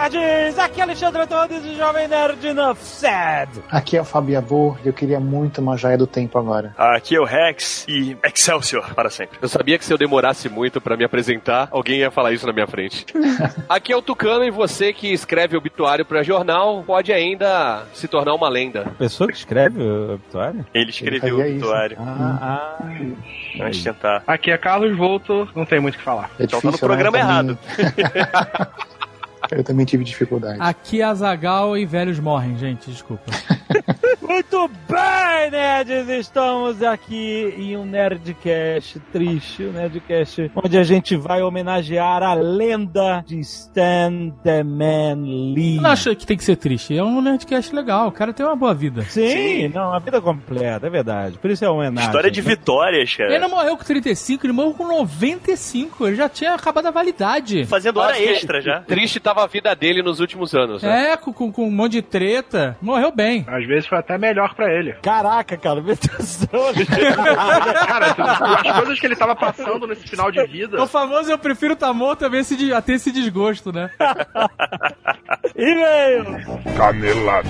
Nerds! Aqui é Alexandre Antunes, o Jovem Nerd Enough Sad. Aqui é o Fabio Abor e eu queria muito uma joia do tempo agora. Aqui é o Rex e Excelsior para sempre. Eu sabia que se eu demorasse muito pra me apresentar, alguém ia falar isso na minha frente. Aqui é o Tucano e você que escreve obituário pra jornal pode ainda se tornar uma lenda. Pessoa que escreve o obituário? Ele escreveu o fazia isso. obituário. Ah, ah. Vamos tentar. Aqui é Carlos Volto, não tem muito o que falar. É Então tá no difícil, né? programa também- errado. Eu também tive dificuldade. Aqui Azagal e velhos morrem, gente, desculpa. Muito bem, nerds! Estamos aqui em um Nerdcast triste, um Nerdcast onde a gente vai homenagear a lenda de Stan The Man Lee. Eu não acho que tem que ser triste. É um Nerdcast legal. O cara tem uma boa vida. Sim, Sim. não, a vida completa, é verdade. Por isso é uma homenagem. História de vitórias, Ele não cara. morreu com 35, ele morreu com 95. Ele já tinha acabado a validade. Fazendo hora extra já. Triste tava a vida dele nos últimos anos. Né? É, com, com, com um monte de treta. Morreu bem. Às vezes foi até melhor pra ele. Caraca, cara, meu Deus do céu. Cara, as coisas que ele tava passando nesse final de vida. O famoso eu prefiro estar morto a, ver esse, a ter esse desgosto, né? E-mail! Canelada.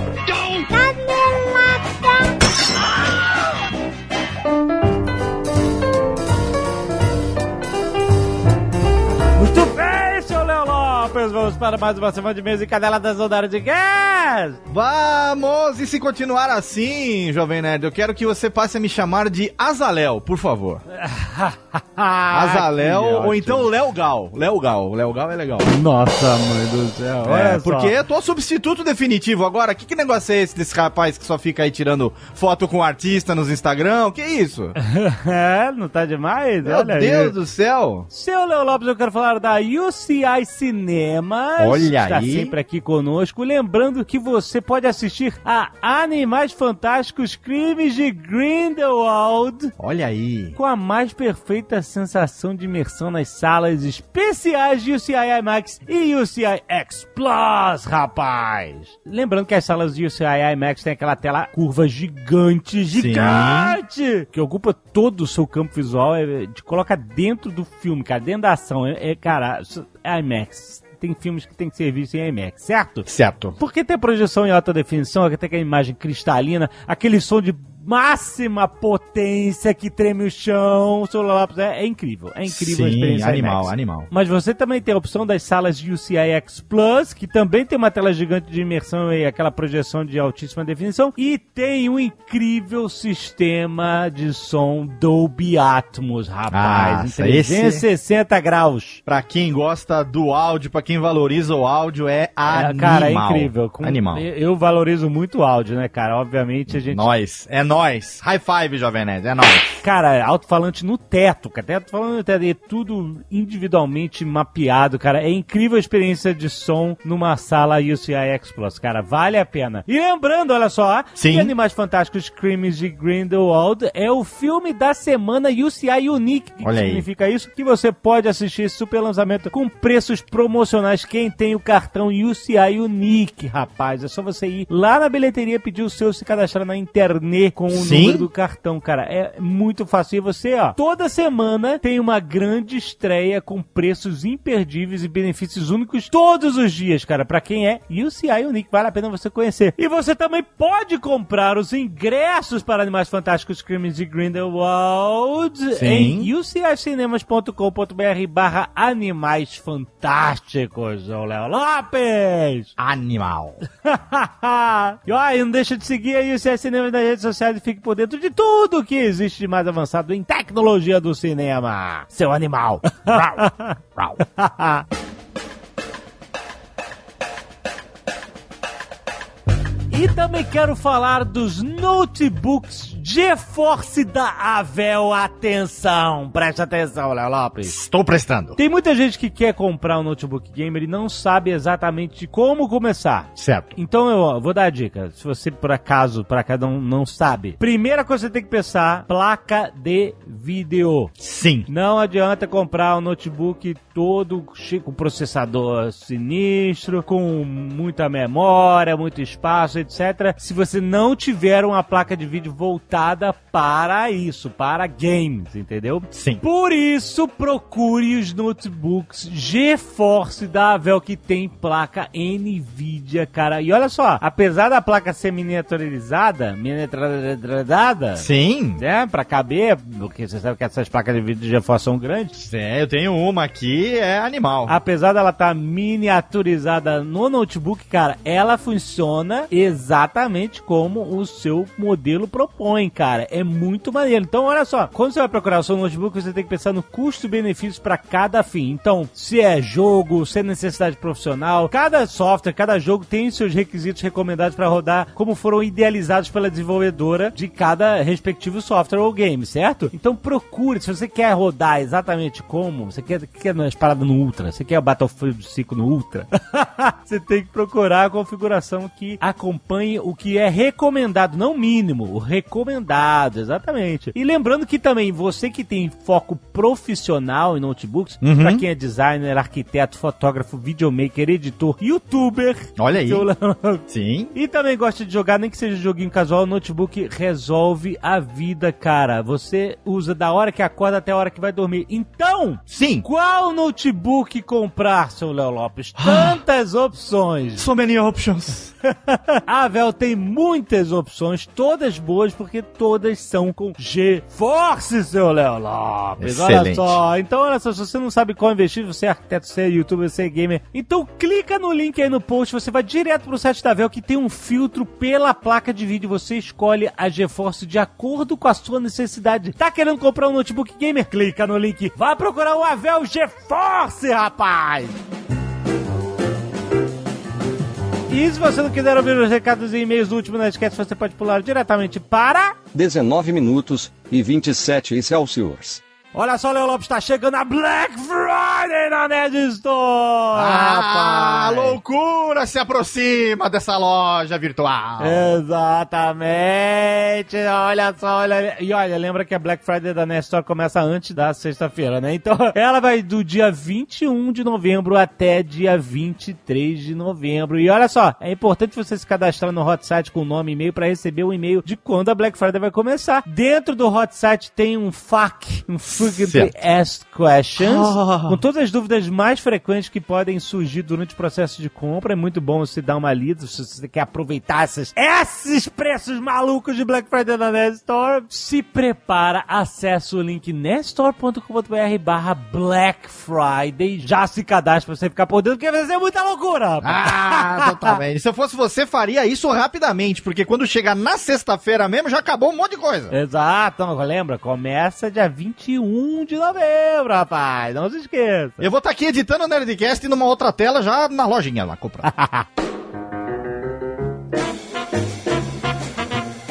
Muito bem, seu Léo Lopes! Vamos para mais uma semana de mesa e canela das ondas de gás! Vamos! E se continuar assim, Jovem Nerd, eu quero que você passe a me chamar de Azaléu, por favor. Que ou então Léo Gal. Léo Gal. Léo Gal é legal. Nossa, mãe do céu, É, porque eu tô substituto definitivo agora. Que, que negócio é esse desse rapaz que só fica aí tirando foto com artista nos Instagram? Que isso? é, não tá demais? Meu olha Deus aí. do céu! Seu Léo Lopes, eu quero falar da UCI Cinemas. Olha Está aí. sempre aqui conosco. Lembrando que você pode assistir a Animais Fantásticos Crimes de Grindelwald. Olha aí. Com a mais perfeita sensação de imersão nas salas especiais de UCI IMAX e UCI X Plus, rapaz! Lembrando que as salas de UCI IMAX têm aquela tela curva gigante, gigante! Que ocupa todo o seu campo visual, é, te coloca dentro do filme, cara, dentro da ação. É, é, cara, IMAX. Tem filmes que tem que ser vistos em IMAX, certo? Certo. Porque tem projeção em alta definição, tem aquela imagem cristalina, aquele som de máxima potência que treme o chão, o celular lápis, é, é incrível, é incrível a Sim, experiência animal, IMAX. animal. Mas você também tem a opção das salas de UCI X Plus, que também tem uma tela gigante de imersão e aquela projeção de altíssima definição, e tem um incrível sistema de som Dolby Atmos, rapaz, Nossa, em esse- 360 graus. Pra quem gosta do áudio, pra quem valoriza o áudio, é É, animal. cara, é incrível. Com- Animal. Eu, eu valorizo muito o áudio, né, cara? Obviamente a gente. Nós, é nós. High five, Jovem Nerd, é nós. Cara, alto-falante no teto, cara. Teto falando no teto. E é tudo individualmente mapeado, cara. É incrível a experiência de som numa sala UCI X Plus, cara. Vale a pena. E lembrando, olha só, Sim. que Animais Fantásticos Crimes de Grindelwald é o filme da semana UCI Unique. O que Olha aí. significa isso? Que você pode assistir esse super lançamento com preços promocionais. Quem tem o cartão UCI Unique, rapaz. É só você ir lá na bilheteria, pedir o seu, se cadastrar na internet com o Sim. número do cartão, cara. É muito fácil. E você, ó, toda semana tem uma grande estreia com preços imperdíveis e benefícios únicos todos os dias, cara. Pra quem é UCI Unique, vale a pena você conhecer. E você também pode comprar os ingressos para Animais Fantásticos Crimes de Grindelwald Sim. em ucincinemas.com.br barra Animais Fantásticos, ô Léo Lopes! Animal. e ó, e não deixa de seguir aí o CS Cinema nas redes sociais e fique por dentro de tudo que existe de mais avançado em tecnologia do cinema. Seu animal. Rau. Rau. E também quero falar dos notebooks GeForce da Avel. Atenção, preste atenção, Léo Lopes. Estou prestando. Tem muita gente que quer comprar um notebook gamer e não sabe exatamente como começar. Certo. Então eu vou dar a dica. Se você por acaso, por acaso não, não sabe. Primeira coisa que você tem que pensar, placa de vídeo. Sim. Não adianta comprar um notebook todo cheio com processador sinistro, com muita memória, muito espaço, etc. Se você não tiver uma placa de vídeo voltada para isso, para games, entendeu? Sim. Por isso, procure os notebooks GeForce da Avel que tem placa NVIDIA, cara. E olha só, apesar da placa ser miniaturizada, miniaturizada, Sim. né, pra caber, porque você sabe que essas placas de vídeo de GeForce são grandes. É, eu tenho uma aqui, é animal. Apesar dela estar miniaturizada no notebook, cara, ela funciona exatamente como o seu modelo propõe, cara. É muito maneiro. Então, olha só, quando você vai procurar o seu notebook, você tem que pensar no custo-benefício para cada fim. Então, se é jogo, se é necessidade profissional, cada software, cada jogo tem seus requisitos recomendados para rodar como foram idealizados pela desenvolvedora de cada respectivo software ou game, certo? Então, procure, se você quer rodar exatamente como, você quer, quer nas paradas no Ultra, você quer o Battlefield 5 no Ultra, você tem que procurar a configuração que acompanhe o que é recomendado, não mínimo, o recomendado, exatamente. E lembrando que também você que tem foco profissional em notebooks, Uhum. pra quem é designer, arquiteto, fotógrafo, videomaker, editor, youtuber, Olha aí. eu- Sim. e também gosta de jogar, nem que seja joguinho casual, notebook resolve a vida, cara. Você usa da hora que acorda até a hora que vai dormir. Então, Sim. qual notebook comprar, seu Léo Lopes? Tantas opções. So many options. A Avel tem muitas opções, todas boas, porque todas são com GeForce, seu Léo Lopes. Olha Excelente. só. Então, olha só, se você não sabe qual investir, você é arquiteto, você é youtuber, você é gamer, então clica no link aí no post, você vai direto pro site da Avel, que tem um filtro pela placa de vídeo. Você escolhe a GeForce de acordo com a sua necessidade. Tá querendo comprar um notebook gamer? Clica no link. Vai procurar o Avel GeForce, rapaz! E se você não quiser ouvir os recados e e-mails do último Nerdcast, você pode pular diretamente para... 19 minutos e 27 Celsius. Olha só, Léo Lopes, tá chegando a Black Friday na Nerd Store! Ah, rapaz! loucura se aproxima dessa loja virtual. Exatamente! Olha só, olha. E olha, lembra que a Black Friday da Nerd Store começa antes da sexta-feira, né? Então, ela vai do dia 21 de novembro até dia 23 de novembro. E olha só, é importante você se cadastrar no hot site com nome e e-mail para receber o e-mail de quando a Black Friday vai começar. Dentro do hot site tem um FAQ, um Frequently. Asked Questions, Ah. com todas as dúvidas mais frequentes que podem surgir durante o processo de compra. É muito bom você dar uma lida se você quer aproveitar essas, esses preços malucos de Black Friday na Nerd Store. Se prepara, acesse o link nerdstore.com.br barra Black Friday. Já se cadastra pra você ficar por dentro, porque vai ser muita loucura. Ah, totalmente. Se eu fosse você, faria isso rapidamente, porque quando chegar na sexta-feira mesmo, já acabou um monte de coisa. Exato, lembra? Começa dia 21 de novembro, rapaz. Não se esqueça. Eu vou estar aqui editando o Nerdcast e numa outra tela já na lojinha lá, comprando.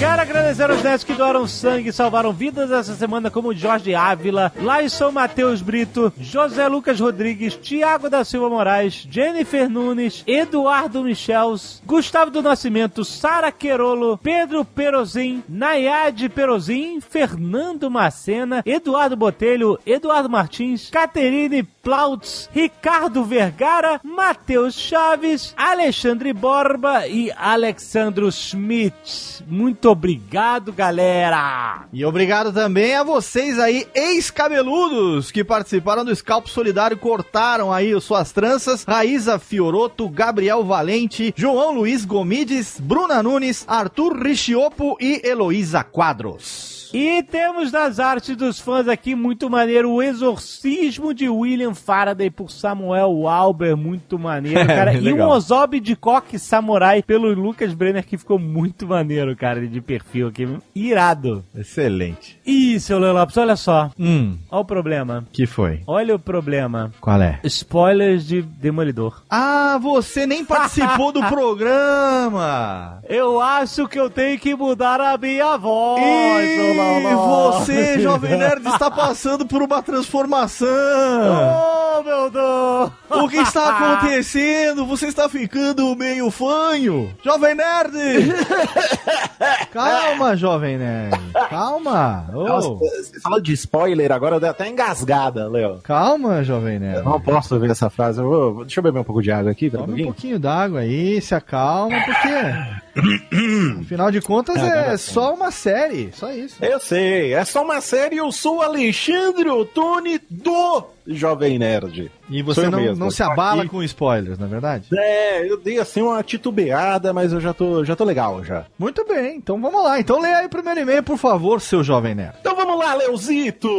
Quero agradecer aos nerds que doaram sangue e salvaram vidas essa semana, como Jorge Ávila, Laison Matheus Brito, José Lucas Rodrigues, Tiago da Silva Moraes, Jennifer Nunes, Eduardo Michels, Gustavo do Nascimento, Sara Querolo, Pedro Perozin, Nayade Perozin, Fernando Macena, Eduardo Botelho, Eduardo Martins, Caterine Plautz, Ricardo Vergara, Matheus Chaves, Alexandre Borba e Alexandro Schmidt. Muito obrigado, galera! E obrigado também a vocês aí, ex-cabeludos, que participaram do Scalpo Solidário, cortaram aí as suas tranças. Raíza Fioroto, Gabriel Valente, João Luiz Gomides, Bruna Nunes, Arthur Richiopo e Heloísa Quadros. E temos das artes dos fãs aqui, muito maneiro, o exorcismo de William Faraday por Samuel Albert, muito maneiro, cara. e um. Ozob de coque samurai pelo Lucas Brenner, que ficou muito maneiro, cara, de perfil aqui. Irado. Excelente. Ih, seu Lopes, olha só. Hum, Olha o problema. que foi? Olha o problema. Qual é? Spoilers de Demolidor. Ah, você nem participou do programa! Eu acho que eu tenho que mudar a minha voz, E você, Jovem Nerd, está passando por uma transformação! Oh, meu Deus! O que está acontecendo? Você está ficando meio fanho! Jovem Nerd! Calma, Jovem Nerd! Calma! Nossa, você falou de spoiler, agora eu dei até engasgada, Léo. Calma, Jovem Eu Nerd! não posso ver essa frase. Eu vou, deixa eu beber um pouco de água aqui, pera um um pouquinho d'água aí, se acalma, porque. Afinal de contas, é só uma série, só isso. Eu sei, é só uma série. Eu sou o Alexandre Ottoni do Jovem Nerd. E você não, mesmo, não se abala aqui. com spoilers, não é verdade? É, eu dei assim uma titubeada, mas eu já tô, já tô legal já. Muito bem, então vamos lá. Então leia aí o primeiro e-mail, por favor, seu Jovem Nerd. Então vamos lá, Leozito!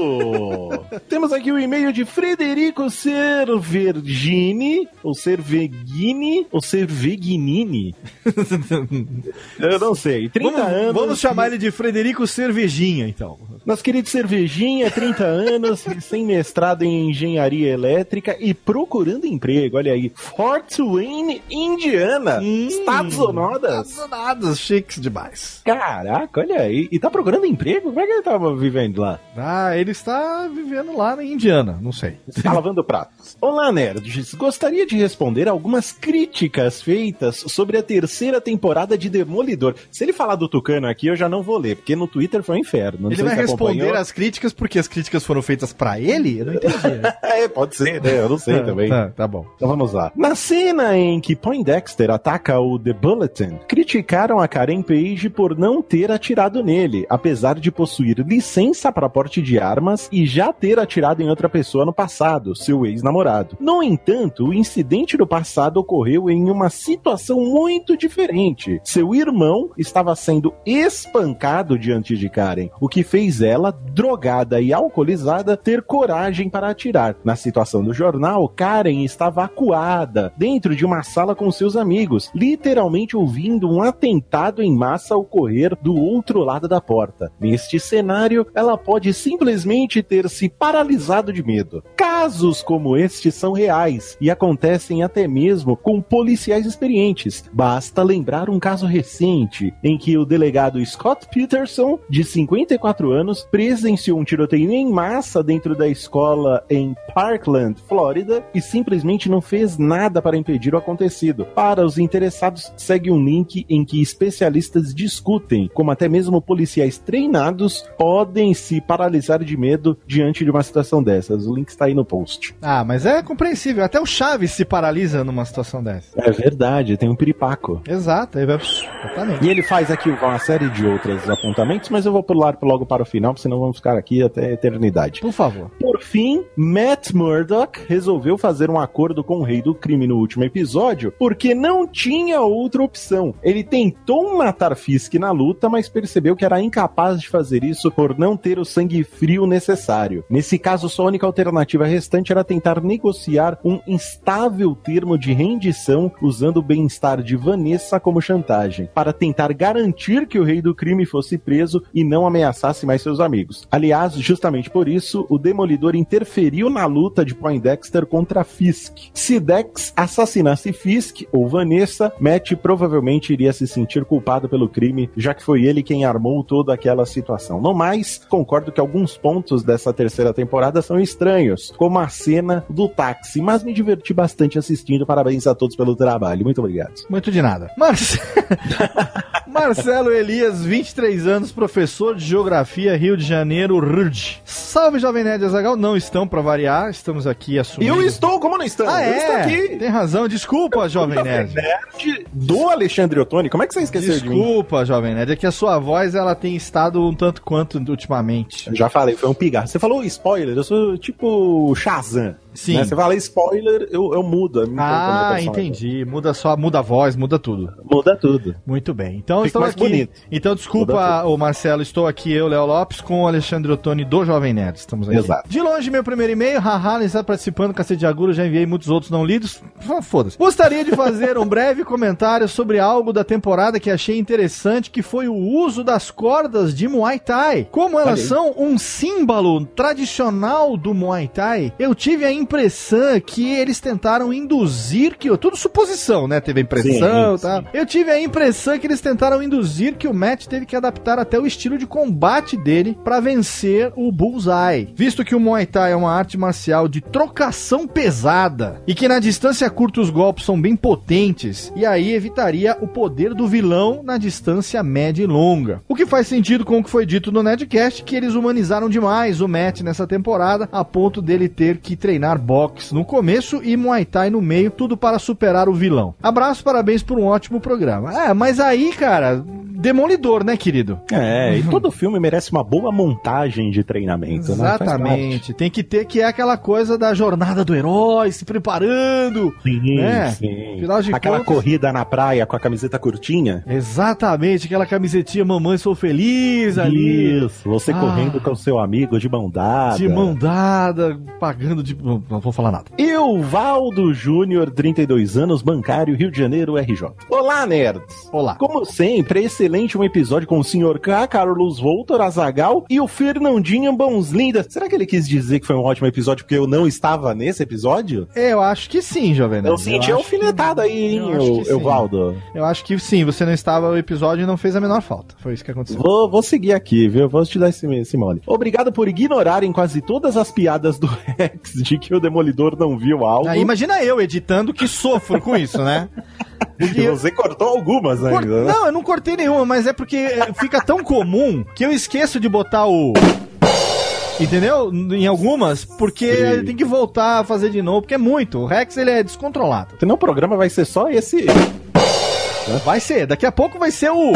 Temos aqui o e-mail de Frederico Cervergini, ou Cerveghini, ou Cerveginini. eu não sei. 30 Vamos, anos. vamos chamar ele de Frederico Cervejinha, então. Nosso querido Cervejinha, 30 anos, sem mestrado em engenharia elétrica e procurando emprego. Olha aí. Fort Wayne, Indiana. Estados Unidos. Nada, chiques demais. Caraca, olha aí. E tá procurando emprego? Como é que ele tava vivendo lá? Ah, ele está vivendo lá na Indiana, não sei. Está lavando pratos. Olá, nerds. Gostaria de responder algumas críticas feitas sobre a terceira temporada de Demolidor. Se ele falar do Tucano aqui, eu já não vou ler, porque no Twitter foi um inferno. Não ele vai responder acompanhou. as críticas porque as críticas foram feitas pra ele? Eu não entendi. É, pode ser, né? Eu não sei também. Tá, tá bom. Então vamos lá. Na cena em que Poindexter ataca o The Bulletin, criticaram a Karen Page por não ter atirado nele, apesar de possuir licença para porte de armas e já ter atirado em outra pessoa no passado, seu ex-namorado. No entanto, o incidente do passado ocorreu em uma situação muito diferente. Seu irmão estava sendo espancado diante de Karen, o que fez ela, drogada e alcoolizada, ter coragem para atirar. Na situação do jornal, Karen estava acuada dentro de uma sala com seus amigos, literalmente ouvindo um atentado em massa ocorrer do outro lado da porta. Neste cenário, ela pode simplesmente ter se paralisado de medo. Casos como este são reais e acontecem até mesmo com policiais experientes. Basta lembrar um caso recente em que o delegado Scott Peterson, de 54 anos, presenciou um tiroteio em massa dentro da escola em Parkland, Flórida, e simplesmente não fez nada para impedir o acontecido. Para os interessados, segue um link em que especialistas discutem como até mesmo policiais treinados podem se paralisar de medo diante de uma situação dessas. O link está aí no post. Ah, mas é compreensível. Até o Chaves se paralisa numa situação dessa. É verdade, tem um piripaco. Exato, aí vai. Exatamente. E ele faz aqui uma série de outros apontamentos, mas eu vou pular logo para o final, porque senão vamos ficar aqui até a eternidade. Por favor. Por fim, Matt Murdock resolveu fazer um acordo com o rei do crime no último episódio, porque não tinha outra opção. Ele tentou matar Fisk na luta, mas percebeu que era incapaz de fazer isso por não ter o sangue frio necessário. Nesse caso, sua única alternativa restante era tentar negociar um instável termo de rendição usando o bem-estar de Vanessa como chantagem, para tentar garantir que o rei do crime fosse preso e não ameaçasse mais seus amigos. Aliás, justamente por isso, o Demolidor interferiu na luta de Poindexter contra Fisk. Se Dex assassinasse Fisk ou Vanessa, Matt provavelmente iria se sentir culpado pelo crime, já que foi ele quem armou toda aquela situação. No mais, concordo que alguns pontos dessa terceira temporada são estranhos, como a cena do táxi, mas me diverti bastante assistindo. Parabéns a todos pelo trabalho. Muito obrigado. Muito de nada. Marce- Marcelo Elias, 23 anos, professor de Geografia, Rio de Janeiro, RUD. Salve, Jovem Nerd Azagal. Não estão pra variar, estamos aqui assumindo. Eu estou, como não estamos? Ah, Eu estou é? aqui. Tem razão, desculpa, Jovem Nerd. Nerd do Alexandre Ottoni. Como é que você esqueceu de mim? Desculpa, Jovem Nerd, é que a sua voz ela tem estado um tanto quanto ultimamente. Já falei, foi um pigarro. Você falou spoiler, eu sou tipo Shazam. Sim. Né? Você fala spoiler, eu, eu mudo. eu meu Ah, entendi. Muda só, muda a voz, muda tudo. Muda tudo. Muito bem. Então Fica estamos aqui. bonito. Então desculpa, o Marcelo, estou aqui eu, Léo Lopes, com o Alexandre Ottoni do Jovem Nerd. Estamos aqui. Exato. De longe, meu primeiro e-mail, haha, está participando, cacete de agulha, já enviei muitos outros não lidos. Foda-se. Gostaria de fazer um breve comentário sobre algo da temporada que achei interessante, que foi o uso das cordas de Muay Thai. Como elas são um símbolo tradicional do Muay Thai, eu tive a impressão que eles tentaram induzir que. Tudo suposição, né? Teve a impressão e tal. Eu tive a impressão que eles tentaram induzir que o Matt teve que adaptar até o estilo de combate dele pra vencer o Bullseye. Visto que o Muay Thai é uma arte marcial de trocação pesada e que na distância curta os golpes são bem potentes, e aí evitaria o poder do vilão na distância média e longa. O que faz sentido com o que foi dito no Nedcast, que eles humanizaram demais o Matt nessa temporada, a ponto dele ter que treinar boxe no começo e Muay Thai no meio, tudo para superar o vilão. Abraço, parabéns por um ótimo programa. É, mas aí, cara, demolidor, né, querido? É, e todo filme merece uma boa montagem de treinamento, né? Exatamente. Tem que ter que é aquela coisa da jornada do herói, se preparando. Sim, né? sim. Afinal de Aquela contas- corrida na praia com a camiseta curtinha. Exatamente, aquela camisetinha Mamãe Sou Feliz ali. Isso, você Ah. correndo com o seu amigo de mão dada. De mão dada, pagando de. Não, vou falar nada. Eu, Valdo Júnior, 32 anos, bancário, Rio de Janeiro, RJ. Olá, nerds! Olá. Como sempre, excelente um episódio com o Sr. K, Carlos Voltor, Azagal e o Fernandinho Bonslinda. Será que ele quis dizer que foi um ótimo episódio porque eu não estava nesse episódio? Eu acho que sim, Jovem Nerd. Eu senti alfinetada aí, eu hein, que eu. Valdo. Eu acho que sim, você não estava no episódio e não fez a menor falta. Foi isso que aconteceu. Vou, vou seguir aqui, viu? Vou te dar esse, esse mole. Obrigado por ignorarem quase todas as piadas do Rex de que o Demolidor não viu algo. Aí imagina eu editando que sofro com isso, né? E você cortou algumas Cor- ainda, né? Não, eu não cortei nenhuma, mas é porque é, fica tão comum que eu esqueço de botar o. Entendeu? Em algumas, porque Sim. tem que voltar a fazer de novo, porque é muito. O Rex ele é descontrolado. Senão o programa vai ser só esse. Vai ser, daqui a pouco vai ser o.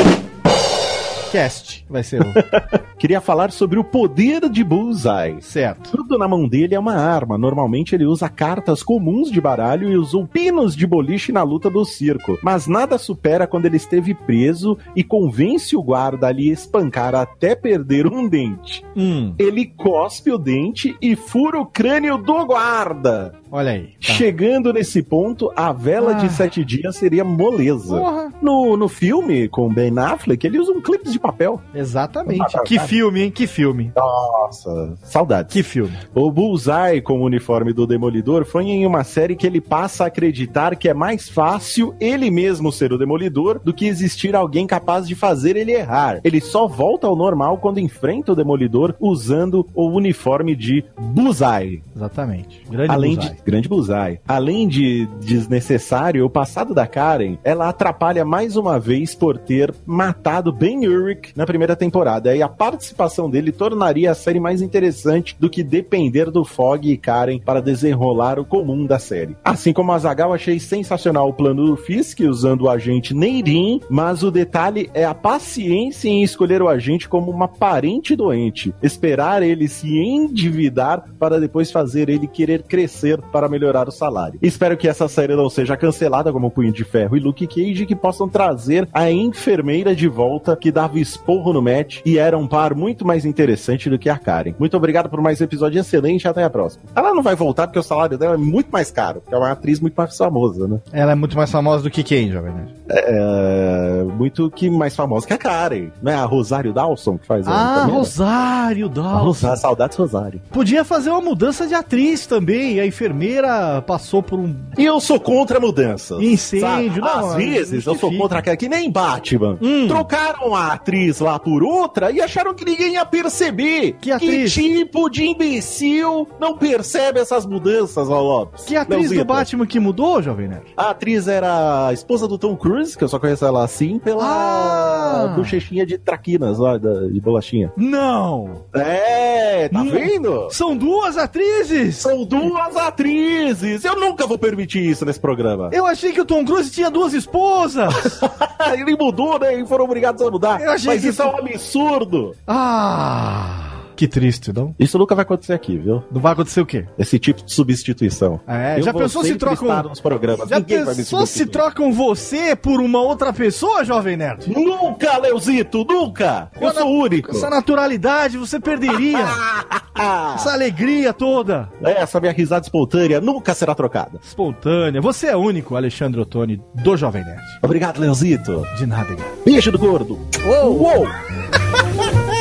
Cast. Vai ser o. Queria falar sobre o poder de Bullseye. certo. Tudo na mão dele é uma arma. Normalmente ele usa cartas comuns de baralho e usou pinos de boliche na luta do circo. Mas nada supera quando ele esteve preso e convence o guarda a lhe espancar até perder um dente. Hum, Ele cospe o dente e fura o crânio do guarda. Olha aí. Tá. Chegando nesse ponto, a vela Ah. de sete dias seria moleza. Porra. No, no filme, com o Ben Affleck, ele usa um clipe de papel. Exatamente. Ah, Que cara. filme, hein? Que filme. Nossa, saudades. Que filme. O Bullseye com o uniforme do Demolidor foi em uma série que ele passa a acreditar que é mais fácil ele mesmo ser o Demolidor do que existir alguém capaz de fazer ele errar. Ele só volta ao normal quando enfrenta o Demolidor usando o uniforme de Bullseye. Exatamente. Grande Além bullseye. de grande Bullseye. Além de desnecessário, o passado da Karen, ela atrapalha mais uma vez por ter matado Ben Urich na primeira temporada. E a participação dele tornaria a série mais interessante do que depender do Fog e Karen para desenrolar o comum da série. Assim como a Zagal, achei sensacional o plano do Fisk usando o agente Neirin, mas o detalhe é a paciência em escolher o agente como uma parente doente, esperar ele se endividar para depois fazer ele querer crescer para melhorar o salário. Espero que essa série não seja cancelada como Punho de Ferro e Luke Cage que possam trazer a enfermeira de volta que dava esporro no match e era um par muito mais interessante do que a Karen. Muito obrigado por mais um episódio excelente até a próxima. Ela não vai voltar porque o salário dela é muito mais caro, porque é uma atriz muito mais famosa, né? Ela é muito mais famosa do que Jovem Nerd? É, muito que mais famosa que a Karen, né? A Rosário Dawson que faz Ah, né? Rosário Dawson. Rosário, saudades Rosário. Podia fazer uma mudança de atriz também. A enfermeira passou por um E eu sou contra mudanças. incêndio. sabe? Não, Às vezes eu sou contra aquela que nem Batman. Hum. Trocaram a atriz lá por outra e acharam que ninguém ia perceber. Que atriz? tipo de imbecil não percebe essas mudanças, Léo Lopes? Que atriz Leozito. do Batman que mudou, Jovem Nerd? A atriz era a esposa do Tom Cruise, que eu só conheço ela assim, pela Ah. bochechinha de traquinas lá, de bolachinha. Não! É, tá Não. vendo? São duas atrizes! São duas atrizes! Eu nunca vou permitir isso nesse programa. Eu achei que o Tom Cruise tinha duas esposas! Ele mudou, né? E foram obrigados a mudar. Eu achei Mas que isso é um absurdo. ah! Que triste, não? Isso nunca vai acontecer aqui, viu? Não vai acontecer o quê? Esse tipo de substituição. É, Eu já pensou se trocam. nos programas. Já Ninguém pensou se trocam você por uma outra pessoa, Jovem Nerd? Nunca, Leozito, nunca! Eu sou único. Essa naturalidade você perderia. Essa alegria toda. Essa minha risada espontânea nunca será trocada. Espontânea. Você é único, Alexandre Ottoni, do Jovem Nerd. Obrigado, Leozito. De nada. Beijo do gordo. Uou! Uou!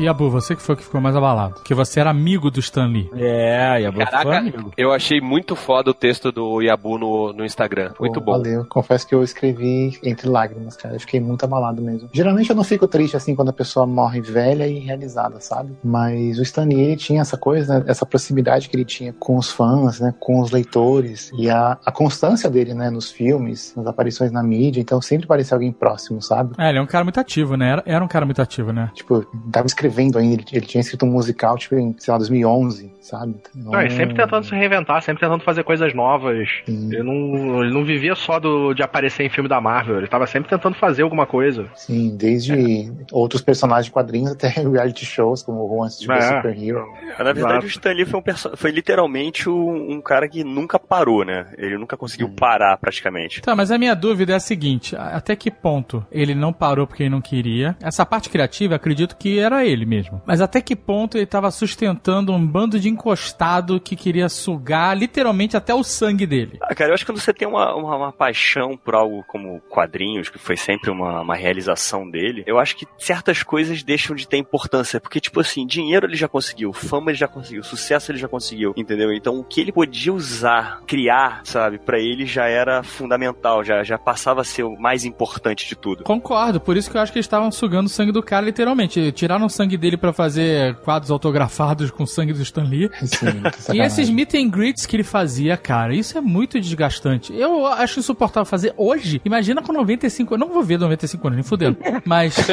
E Abu, você que foi o que ficou mais abalado. Porque você era amigo do Stan Lee. É, e a Caraca, eu achei muito foda o texto do Yabu no, no Instagram. Muito Pô, bom. Valeu. Confesso que eu escrevi entre lágrimas, cara. Eu fiquei muito abalado mesmo. Geralmente eu não fico triste assim quando a pessoa morre velha e realizada, sabe? Mas o Stan Lee ele tinha essa coisa, né? essa proximidade que ele tinha com os fãs, né? Com os leitores e a, a constância dele, né? Nos filmes, nas aparições na mídia. Então sempre parecia alguém próximo, sabe? É, ele é um cara muito ativo, né? Era, era um cara muito ativo, né? Tipo, tava escrevendo ainda, ele, ele tinha escrito um musical, tipo, em, sei lá, 2011, sabe? Então, Não, ele sempre tentando se reinventar, sempre tentando fazer coisas novas. Ele não, ele não vivia só do, de aparecer em filme da Marvel, ele tava sempre tentando fazer alguma coisa. Sim, desde outros personagens de quadrinhos até reality shows, como o Once to Be a É. Superhero. Na verdade, Exato. o Stan Lee foi, um foi literalmente um, um cara que nunca parou, né? Ele nunca conseguiu parar, praticamente. Tá, mas a minha dúvida é a seguinte: até que ponto ele não parou porque ele não queria? Essa parte criativa, acredito que era ele mesmo. Mas até que ponto ele estava sustentando um bando de encostado que queria sugar literalmente até o sangue dele? Ah, cara, eu acho que quando você tem uma, uma, uma paixão por algo como quadrinhos, que foi sempre uma, uma realização dele, eu acho que certas coisas deixam de ter importância. Porque, tipo assim, dinheiro ele já conseguiu, fama ele já conseguiu, sucesso ele já conseguiu, entendeu? Então o que ele podia usar, criar, sabe, pra ele já era fundamental, já, já passava a ser o mais importante de tudo. Concordo, por isso que eu acho que eles estavam sugando o sangue do cara literalmente. Tiraram o sangue dele pra fazer quadros autografados com o sangue do Stan Lee. Sim, E esses meet and greets que ele fazia, cara, isso é muito desgastante. Eu acho insuportável fazer hoje. Imagina com 95 anos. Não vou ver 95 anos, nem fudendo. Mas.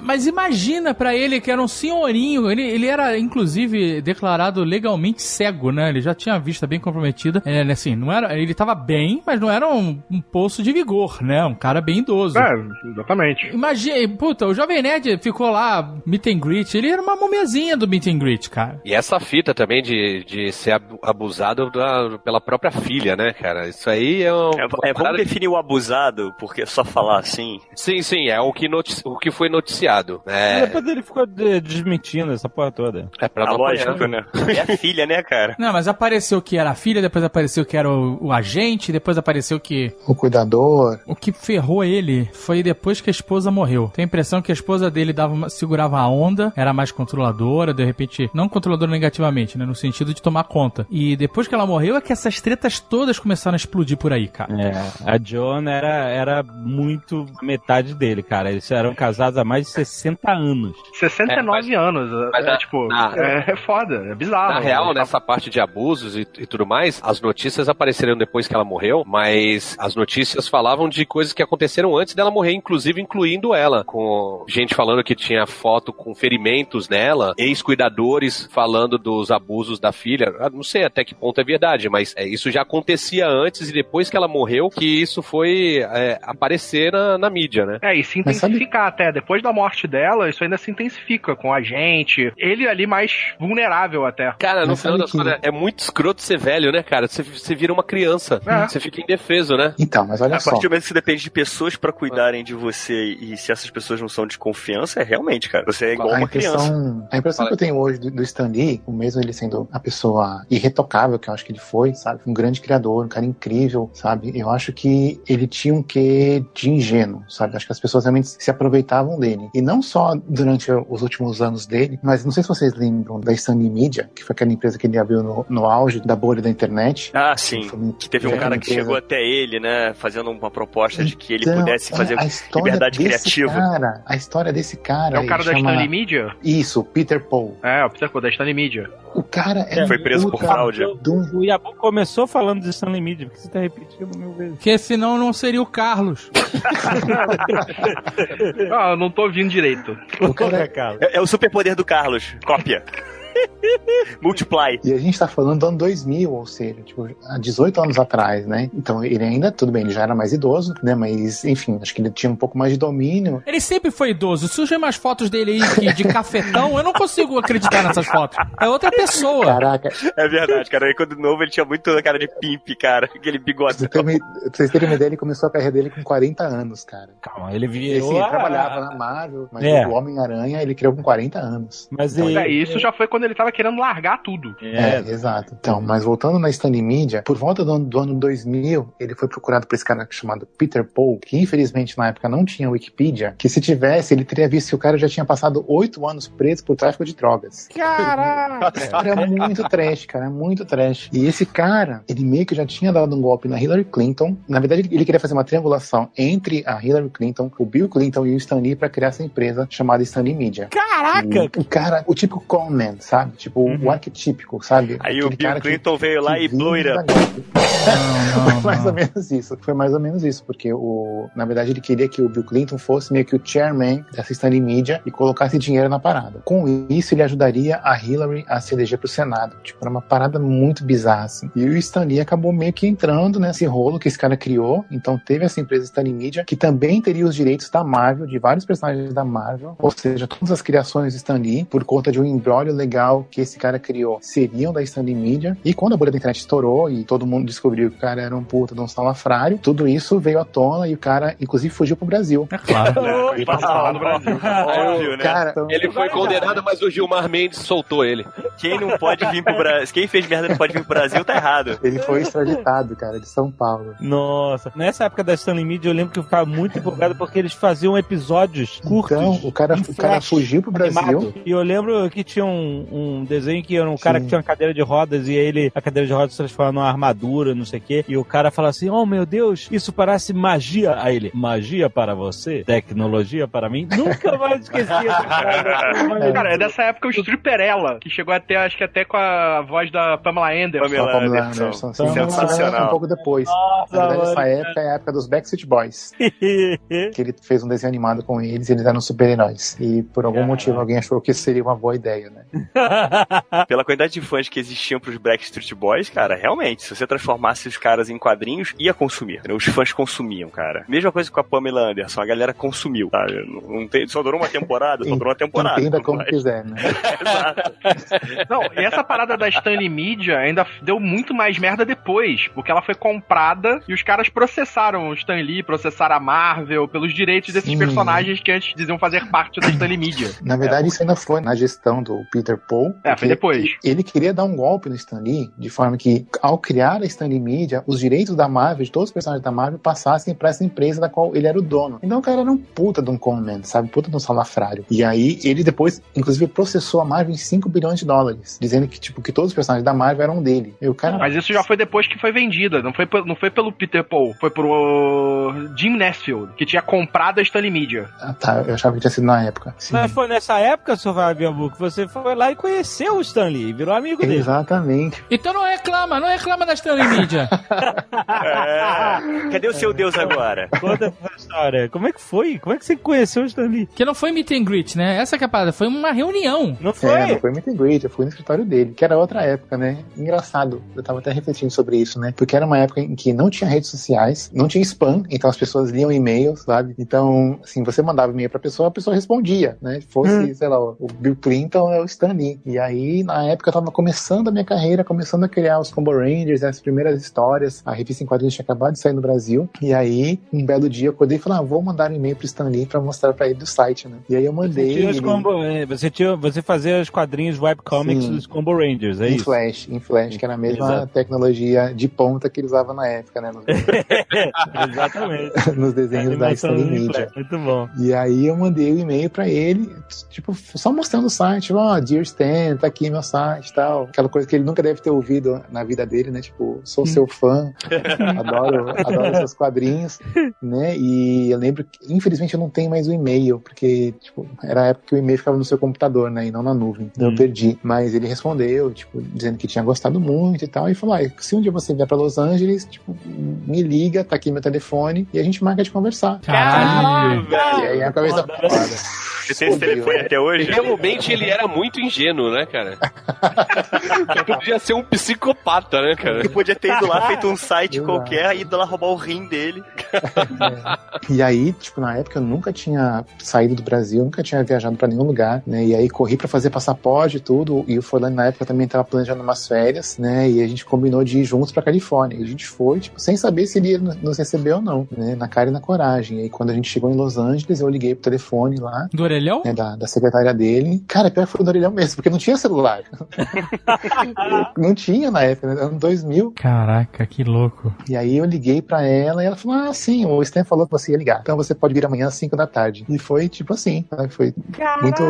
Mas imagina pra ele que era um senhorinho. Ele, ele era, inclusive, declarado legalmente cego, né? Ele já tinha a vista bem comprometida. É, assim, não era, ele tava bem, mas não era um, um poço de vigor, né? Um cara bem idoso. É, exatamente. Imagina, puta, o Jovem Nerd ficou lá, meet and greet. Ele era uma mumiazinha do meet and greet, cara. E essa fita também de, de ser abu- abusado da- pela própria filha, né, cara? Isso aí é um. É, é, vamos definir o abusado, porque só falar assim. Sim, sim, é o que, notici- o que foi noticiado. E É, depois ele ficou de- desmentindo essa porra toda. é pra A não apanhar. né? É a filha, né, cara? Não, mas apareceu que era a filha, depois apareceu que era o, o agente, depois apareceu que O cuidador. o que ferrou ele foi depois que a esposa morreu. Tem a impressão que a esposa dele dava uma- segurava a onda, era mais controladora, de repente, não controladora negativamente, né, no sentido de tomar conta. E depois que ela morreu é que essas tretas todas começaram a explodir por aí, cara. É, a Joan era, era muito metade dele, cara. Eles eram casados há mais de 60 anos. 69 É, mas- anos. mas é, tipo, na- é, é foda, é bizarro. Na real, né? nessa parte de abusos e, e tudo mais, as notícias apareceram depois que ela morreu, mas as notícias falavam de coisas que aconteceram antes dela morrer, inclusive incluindo ela, com gente falando que tinha foto com ferimentos nela, ex-cuidadores falando dos abusos da filha. Eu não sei até que ponto é verdade, mas é, isso já acontecia antes e depois que ela morreu que isso foi é, aparecer na, na mídia, né? É, e se Mas sabe- intensificar até. Depois da morte dela, isso ainda se intensifica com a gente. Ele ali mais vulnerável até. Cara, no Mas final das que- contas, é muito escroto ser velho, né, cara? Você, você vira uma criança. É. Você fica indefeso, né? Então, mas olha A só. partir do momento que você depende de pessoas pra cuidarem de você e se essas pessoas não são de confiança, é realmente, cara. Você é igual a uma criança. impressão, a impressão que eu tenho hoje do, do Stan Lee, o mesmo ele sendo a pessoa irretocável que eu acho que ele foi, sabe? Um grande criador, um cara incrível, sabe? Eu acho que ele tinha um quê de ingênuo, sabe? Acho que as pessoas realmente se aproveitavam dele. E não só durante os últimos anos dele, mas não sei se vocês lembram da Stan Lee Media, que foi aquela empresa que ele abriu no, no auge da bolha da internet. Ah, sim. Foi Que teve um cara que empresa- chegou até ele, né? Fazendo uma proposta de que ele Então, pudesse fazer é a história liberdade desse criativa. Cara, a história desse cara. É o cara da chama- Stanley Media? Isso, Peter Paul. É, o Peter Quill, da Stanley Media. O cara é Foi preso por fraude. de um- O Yabu começou falando de Stanley Media, porque você tá repetindo mil vezes. Porque senão não seria o Carlos. Ah, eu não tô ouvindo direito. O cara, É, é o superpoder do Carlos. Cópia. Multiply. E a gente tá falando do ano 2000, ou seja, tipo, há 18 anos atrás, né? Então ele ainda, tudo bem, ele já era mais idoso, né? Mas, enfim, acho que ele tinha um pouco mais de domínio. Ele sempre foi idoso. Surgem mais fotos dele aí de cafetão, eu não consigo acreditar nessas fotos. É outra pessoa. Caraca, É verdade, cara. Aí quando novo ele tinha muito a cara de pimp, cara. Aquele bigode. pra, vocês terem uma ideia, ele começou a carreira dele com 40 anos, cara. Calma, ele E virou. assim, ele trabalhava na Marvel, mas É. o Homem-Aranha ele criou com 40 anos. Mas Então, ele. Isso já foi quando ele tava querendo largar tudo. É, exato. Então, mas voltando na Stanley Media, por volta do ano, do ano 2000, ele foi procurado por esse cara chamado Peter Paul, que infelizmente na época não tinha Wikipedia, que se tivesse, ele teria visto que o cara já tinha passado oito anos preso por tráfico de drogas. Caraca! Era muito trash, cara, muito trash. E esse cara, ele meio que já tinha dado um golpe na Hillary Clinton. Na verdade, ele- queria fazer uma triangulação entre a Hillary Clinton, o Bill Clinton e o Stan Lee pra criar essa empresa chamada Stanley Media. Caraca! O, o cara, o típico conman, sabe? Tipo, o arquetípico, sabe? Aí o Aquele Bill cara que- Clinton veio lá e blow it up. Foi mais ou menos isso. Foi mais ou menos isso, porque o, na verdade ele queria que o Bill Clinton fosse meio que o chairman dessa Stanley Media e colocasse dinheiro na parada. Com isso, ele ajudaria a Hillary a se eleger pro Senado. Tipo, era uma parada muito bizarra, assim. E o Stanley acabou meio que entrando nesse rolo que esse cara criou. Então teve essa empresa Stanley Media, que também teria os direitos da Marvel, de vários personagens da Marvel. Ou seja, todas as criações do Stan Lee, por conta de um embrólio legal que esse cara criou, seriam da Stanley Media. E quando a bolha da internet estourou e todo mundo descobriu que o cara era um puta de um salafrário, tudo isso veio à tona e o cara, inclusive, fugiu pro Brasil. É claro. Ele passou lá no Brasil. Óbvio, né? Cara, então, Ele foi condenado, mas o Gilmar Mendes soltou ele. Quem não pode vir pro Brasil. Quem fez merda não pode vir pro Brasil, tá errado. ele foi extraditado, cara, de São Paulo. Nossa, nessa época da Stanley Media eu lembro que eu ficava muito empolgado porque eles faziam episódios curtos. Então, o cara, o cara fugiu pro Brasil. animado. E eu lembro que tinha um, um desenho que era um cara Sim. que tinha uma cadeira de rodas e ele, a cadeira de rodas se transforma numa armadura, não sei o quê. E o cara fala assim: Oh meu Deus, isso parece magia. Aí ele, magia para você? Tecnologia para mim? Nunca mais esqueci essa cara. Cara, é dessa época o Stripperella, que chegou até, acho que até com a voz da Pamela Anderson. Pamela Pamela Anderson. Anderson, sim. Sensacional. Um pouco depois. Nossa, Na verdade, essa época é a época dos Backstreet Boys. que ele fez um desenho animado com eles e eles eram super-heróis. E por algum motivo alguém achou que isso seria uma boa ideia, né? Pela quantidade de fãs que existiam pros Backstreet Boys, cara, realmente, se você transformasse os caras em quadrinhos, ia consumir. entendeu? Os fãs consumiam, cara. Mesma coisa com a Pamela Anderson, a galera consumiu, sabe? Não, tem, só durou uma temporada, só durou uma temporada. Entenda não como mais. quiser, né? Exato. Não, e essa parada da Stanley Media ainda deu muito mais merda depois, porque ela foi comprada e os caras processaram o Stan Lee, processaram a Marvel pelos direitos desses Sim. personagens que antes diziam fazer parte da Stanley Media. Na verdade, isso ainda foi na gestão do Peter Paul. É, foi depois. Ele queria dar um golpe no Stan Lee, de forma que, ao criar a Stanley Media, os direitos da Marvel, de todos os personagens da Marvel, passassem pra essa empresa da qual ele era o dono. Então o cara era um puta de um conman, sabe? Puta de um salafrário. E aí, ele depois, inclusive, processou a Marvel em 5 bilhões de dólares, dizendo que, tipo, que todos os personagens da Marvel eram dele. E o cara... Mas isso já foi depois que foi vendida, não foi, não foi pelo Peter Paul, foi pro Jim Nesfield, que tinha comprado a Stanley Media. Ah, tá, eu achava que tinha sido na época. Sim. Mas foi nessa época, seu Fabiano, que você foi lá e conheceu o Stanley, virou amigo dele. Exatamente. Então não reclama, não reclama da Stanley Media. É. Cadê o seu Deus agora? Conta essa história. Como é que foi? Como é que você conheceu o Stanley? que não foi meet and greet, né? Essa que é a parada, foi uma reunião. Não foi? É, não foi muito great, eu fui no escritório dele, que era outra época, né? Engraçado, eu tava até refletindo sobre isso, né? Porque era uma época em que não tinha redes sociais, não tinha spam, então as pessoas liam e-mails, sabe? Então, assim, você mandava e-mail pra pessoa, a pessoa respondia, né? Fosse, sei lá, o Bill Clinton ou o Stan Lee. E aí, na época, eu tava começando a minha carreira, começando a criar os Combo Rangers, as primeiras histórias, a revista em quadrinhos tinha acabado de sair no Brasil, e aí, um belo dia, eu acordei e falei, ah, vou mandar um e-mail pro Stan Lee pra mostrar pra ele do site, né? E aí eu Você, mandei... tinha os combo, você, tinha, você fazia os quadrinhos webcomics Sim. dos Combo Rangers, é em isso? Flash, em Flash, que era a mesma Exato. tecnologia de ponta que ele usava na época, né? Nos, Exatamente. nos desenhos da Stanley Media. Flash, Muito bom. E aí eu mandei o e-mail pra ele, tipo, só mostrando o site, ó, Dear Stan, tá aqui meu site e tal. Aquela coisa que ele nunca deve ter ouvido na vida dele, né? Tipo, sou seu fã, adoro, adoro seus quadrinhos, né? E eu lembro que, infelizmente, eu não tenho mais o e-mail, porque, tipo, era a época que o e-mail ficava no seu computador, né? E não na nuvem. Então eu perdi. Mas ele respondeu, tipo, dizendo que tinha gostado muito e tal. E falou: ah, se um dia você vier pra Los Angeles, tipo, me liga, tá aqui meu telefone, e a gente marca de conversar. Caralho. E aí a cabeça. Você tem esse telefone até hoje? Realmente ele era muito ingênuo, né, cara? Podia ser um psicopata, né, cara? Ele podia ter ido lá, feito um site qualquer, ido lá roubar o rim dele. E aí, tipo, na época eu nunca tinha saído do Brasil, nunca tinha viajado pra nenhum lugar, né? E aí corri pra fazer passaporte e tudo. E o Forlane na época também tava planejando umas férias, né? E a gente combinou de ir juntos pra Califórnia. E a gente foi, tipo, sem saber se ele ia nos receber ou não, né? Na cara e na coragem. E aí quando a gente chegou em Los Angeles, eu liguei pro telefone lá, Do orelhão? né, da, da secretária dele. Cara, pior que foi do orelhão mesmo, porque não tinha celular. não tinha na época, né? Ano 2000. Caraca, que louco. E aí eu liguei pra ela e ela falou: Ah, sim, o Stan falou que você ia ligar. Então você pode vir amanhã às 5 da tarde. E foi tipo assim, né? foi muito,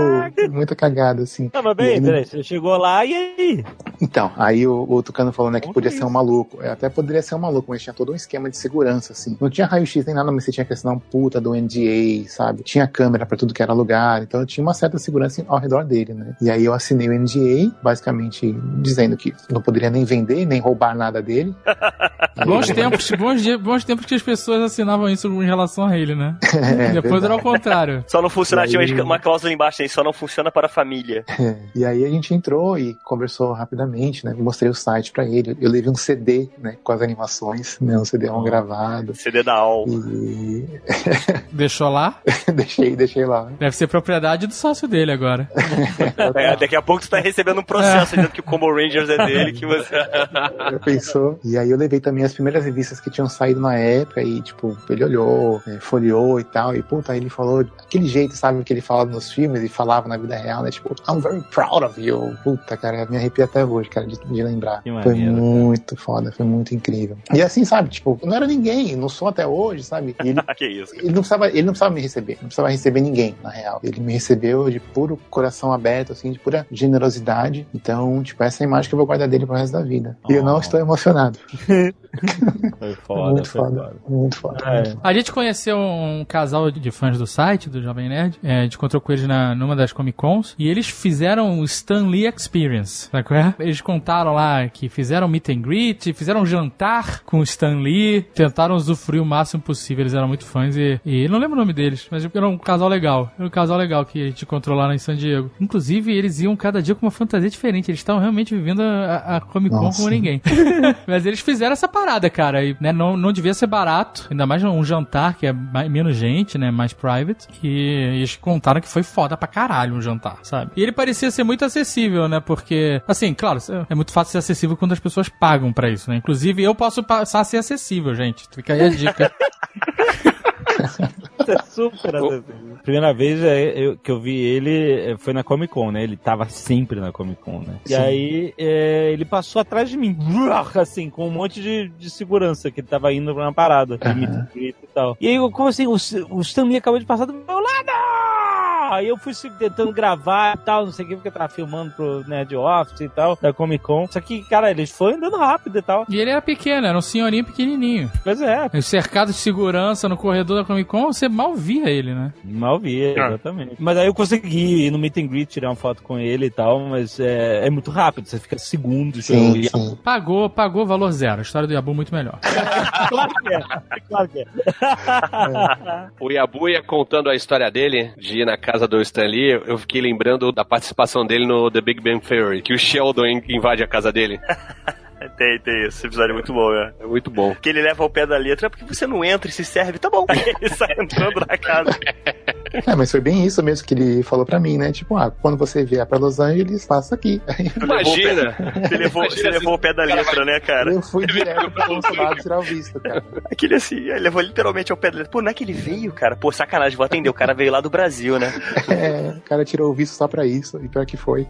muito cagado, assim. Não, mas E peraí, aí, peraí, você chegou lá e aí? Então, aí o, o Tucano falou, né, que podia ser um maluco. É, Até poderia ser um maluco, mas tinha todo um esquema de segurança, assim. Não tinha raio-x nem nada, mas você tinha que assinar um puta do NDA, sabe? Tinha câmera pra tudo que era lugar, então tinha uma certa segurança ao redor dele, né? E aí eu assinei o NDA, basicamente dizendo que não poderia nem vender, nem roubar nada dele. Bons tempos, bons, dias- bons tempos que as pessoas assinavam isso em relação a ele, né? É, Depois era verdade. ao contrário. Só não funciona, tinha aí- uma- cláusula embaixo aí, só não funciona para a família. E aí a gente entrou e conversou rapidamente, né? Mostrei o site pra ele. Eu levei um CD, né? Com as animações, né? Um CD gravado. CD da AOL. E Deixou lá. deixei, deixei lá. Deve ser propriedade do sócio dele agora. É, daqui a pouco você tá recebendo um processo dizendo que o Combo Rangers é dele, que você. Já pensou? E aí eu levei também as primeiras revistas que tinham saído na época e, tipo, ele olhou, é, folheou e tal. E, puta, aí ele falou aquele jeito, sabe, que ele falava nos filmes e falava na vida real, né? Tipo, I'm very proud of you. Puta, cara, me arrepia até hoje, cara, de, de lembrar. Que foi maneiro, muito foda, foi muito incrível. E assim, sabe, tipo, não era ninguém, não sou até hoje, sabe? E ele Ah, que isso. ele não precisava, ele não precisava me receber, não precisava receber ninguém, na real. Ele me recebeu de puro coração aberto, assim, de pura generosidade. Então, tipo, essa é a imagem que eu vou guardar dele pro resto da vida. E eu não Oh. estou emocionado. Foi foda, muito foi foda, foda. muito foda. É. A gente conheceu um casal de fãs do site, do Jovem Nerd. É, a gente encontrou com eles na, numa das Comic Cons. E eles fizeram o Stan Lee Experience. Sabe qual é? Eles contaram lá que fizeram meet and greet, fizeram um jantar com o Stan Lee. Tentaram usufruir o máximo possível. Eles eram muito fãs e, e não lembro o nome deles, mas era um casal legal. Era um casal legal que a gente encontrou lá em San Diego. Inclusive, eles iam cada dia com uma fantasia diferente. Eles estavam realmente vivendo a, a Comic Con como ninguém. Mas eles fizeram essa parada, cara. E, né, não, não devia ser barato. Ainda mais um jantar que é mais, menos gente, né? Mais private. E eles contaram que foi foda pra caralho um jantar, sabe? E ele parecia ser muito acessível, né? Porque, assim, claro, é muito fácil ser acessível quando as pessoas pagam pra isso, né? Inclusive, eu posso passar a ser acessível, gente. Fica aí a dica. É super acessível. Primeira vez é, eu- que eu vi ele é, foi na Comic Con, né? Ele tava sempre na Comic Con, né? E Sim. aí é, ele passou atrás de mim, assim, com um monte de, de segurança, que ele tava indo pra uma parada, e tal. E aí, como assim, o, o Stan Lee acabou de passar do meu lado! Aí eu fui tentando gravar e tal, não sei o que, porque eu tava filmando pro Nerd Office e tal, da Comic Con. Só que, cara, eles foram andando rápido e tal. E ele era pequeno, era um senhorinho pequenininho. Pois é, Cercado de segurança no corredor da Comic Con, você mal via ele, né? Mal vi, exatamente. Mas aí eu consegui ir no meet and greet, tirar uma foto com ele e tal, mas é, é muito rápido, você fica segundos. Sim, eu- sim. Pagou, pagou valor zero. A história do Yabu é muito melhor. claro que é, claro que é. O Yabu ia contando a história dele, de ir na casa do Stan Lee, eu fiquei lembrando da participação dele no The Big Bang Theory, que o Sheldon in- invade a casa dele. Tem, tem. Esse episódio é muito bom, né? É muito bom. Que ele leva ao pé da letra, porque você não entra e se serve, tá bom. Ele sai entrando na casa. É, mas foi bem isso mesmo que ele falou pra mim, né? Tipo, ah, quando você vier pra Los Angeles, passa aqui. Imagina! Você levou, Imagina você levou ao pé da letra, né, cara? eu fui direto pro consulado tirar o visto, cara. Aquele assim, ele levou literalmente ao pé da letra. Pô, não é que ele veio, cara? Pô, sacanagem, vou atender. O cara veio lá do Brasil, né? É, o cara tirou o visto só pra isso, e pior que foi.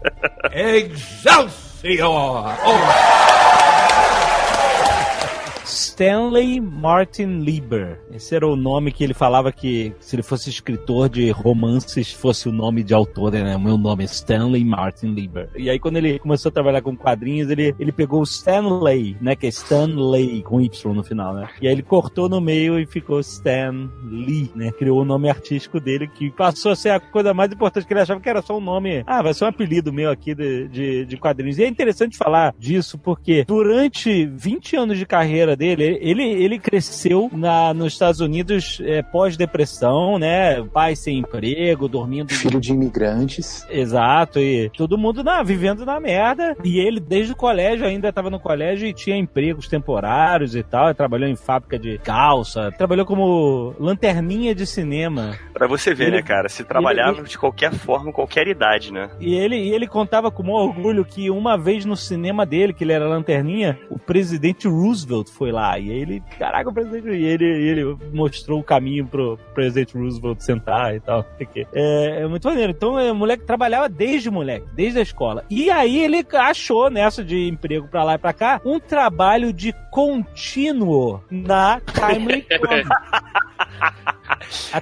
Stanley Martin Lieber. Esse era o nome que ele falava que se ele fosse escritor de romances fosse o nome de autor, né? O meu nome é Stanley Martin Lieber. E aí quando ele começou a trabalhar com quadrinhos, ele, ele pegou o Stanley, né? Que é Stanley com Y no final, né? E aí ele cortou no meio e ficou Stan Lee, né? Criou o nome artístico dele, que passou a ser a coisa mais importante que ele achava que era só um nome. Ah, vai ser um apelido meu aqui de, de, de quadrinhos. E é interessante falar disso porque durante 20 anos de carreira dele, ele, ele cresceu na, nos Estados Unidos é, pós-depressão, né? Pai sem emprego, dormindo. Filho de imigrantes. Exato, e todo mundo na, vivendo na merda. E ele, desde o colégio, ainda estava no colégio e tinha empregos temporários e tal. Ele trabalhou em fábrica de calça, trabalhou como lanterninha de cinema. Pra você ver, Ele- né, cara? Se trabalhava ele- de qualquer forma, qualquer idade, né? E ele, e ele contava com maior orgulho que uma vez no cinema dele, que ele era lanterninha, o presidente Roosevelt foi lá. E ele, caraca, o presidente. E ele, ele mostrou o caminho pro presidente Roosevelt sentar e tal. É, é muito maneiro. Então, é, o moleque trabalhava desde moleque, desde a escola. E aí ele achou nessa de emprego pra lá e pra cá um trabalho de contínuo na Timely Comics.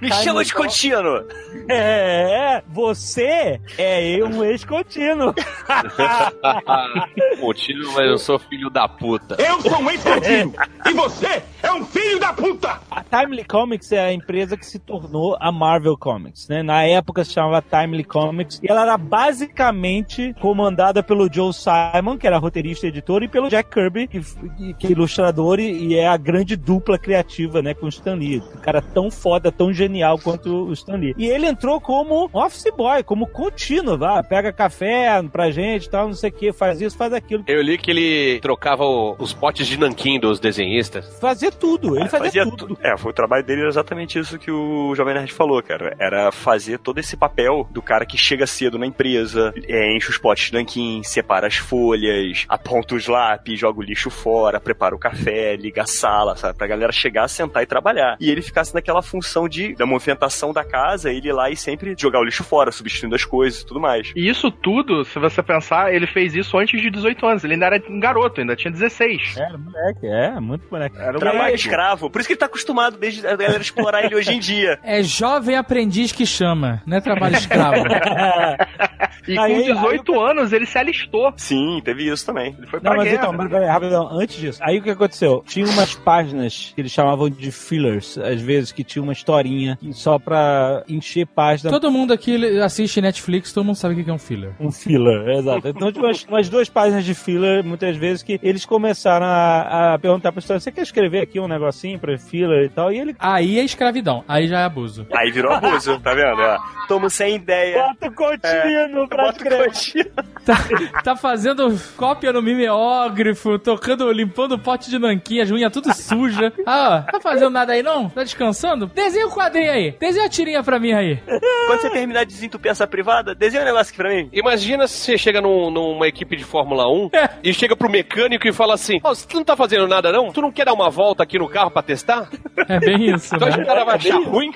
Me chama de contínuo! É, você é um ex-contínuo. Contínuo, mas eu sou filho da puta. Eu sou um ex-contínuo e você é um filho da puta! A Timely Comics é a empresa que se tornou a Marvel Comics, né? Na época se chamava Timely Comics e ela era basicamente comandada pelo Joe Simon, que era roteirista e editor, e pelo Jack Kirby, que, que é ilustrador e, e é a grande dupla criativa, né, com o Stan Lee. Um cara tão foda, tão genial quanto o Stan Lee. E ele entrou como office boy, como contínuo, vá, pega café pra gente, tal, não sei o que, faz isso, faz aquilo. Eu li que ele trocava o- os potes de nanquim dos desenhistas. Fazia tudo, ele fazia, tudo. tu- É, foi o trabalho dele era exatamente isso que o Jovem Nerd falou, cara. Era fazer todo esse papel do cara que chega cedo na empresa, é, enche os potes de nanquim, separa as folhas, aponta os lápis, joga o lixo fora, prepara o café, liga a sala, sabe? Pra galera chegar, sentar e trabalhar. E ele ficasse naquela função de, da movimentação da casa, ele ir lá e sempre jogar o lixo fora, substituindo as coisas e tudo mais. E isso tudo, se você pensar, ele fez isso antes de 18 anos. Ele ainda era um garoto, ainda tinha 16. Era moleque, é, muito moleque. Era um Trabalho moleque. escravo. Por isso que ele tá acostumado desde a galera explorar ele hoje em dia. É jovem aprendiz que chama, não é trabalho escravo. E Aí- com aí- 18 anos ele se alistou. Sim, teve isso também. Ele foi Não, pra mas guerra. então, mas, peraí, rapidão, antes disso. Aí o que aconteceu? Tinha umas páginas que eles chamavam de fillers, às vezes, que tinha uma historinha só pra encher página. Todo mundo aqui assiste Netflix, todo mundo sabe o que é um filler. Um filler, exato. Então tinha umas, umas duas páginas de filler, muitas vezes, que eles começaram a, a perguntar pra história: você quer escrever aqui um negocinho pra filler e tal? E ele. Aí é escravidão, aí já é abuso. Aí virou abuso, tá vendo? É. Tomo sem ideia. Bota o contínuo pra Tá, tá fazendo cópia no mimeógrafo, tocando, limpando o pote de nanquim, as unhas tudo suja. Ah, ó, tá fazendo nada aí não? Tá descansando? Desenha o quadrinho aí, desenha a tirinha pra mim aí. Quando você terminar de desentupir essa privada, desenha um negócio aqui pra mim. Imagina se você chega num- numa equipe de Fórmula 1 É. e chega pro mecânico e fala assim: Ó, tu não tá fazendo nada não? Tu não quer dar uma volta aqui no carro pra testar? É bem isso, Então né? o cara vai achar ruim?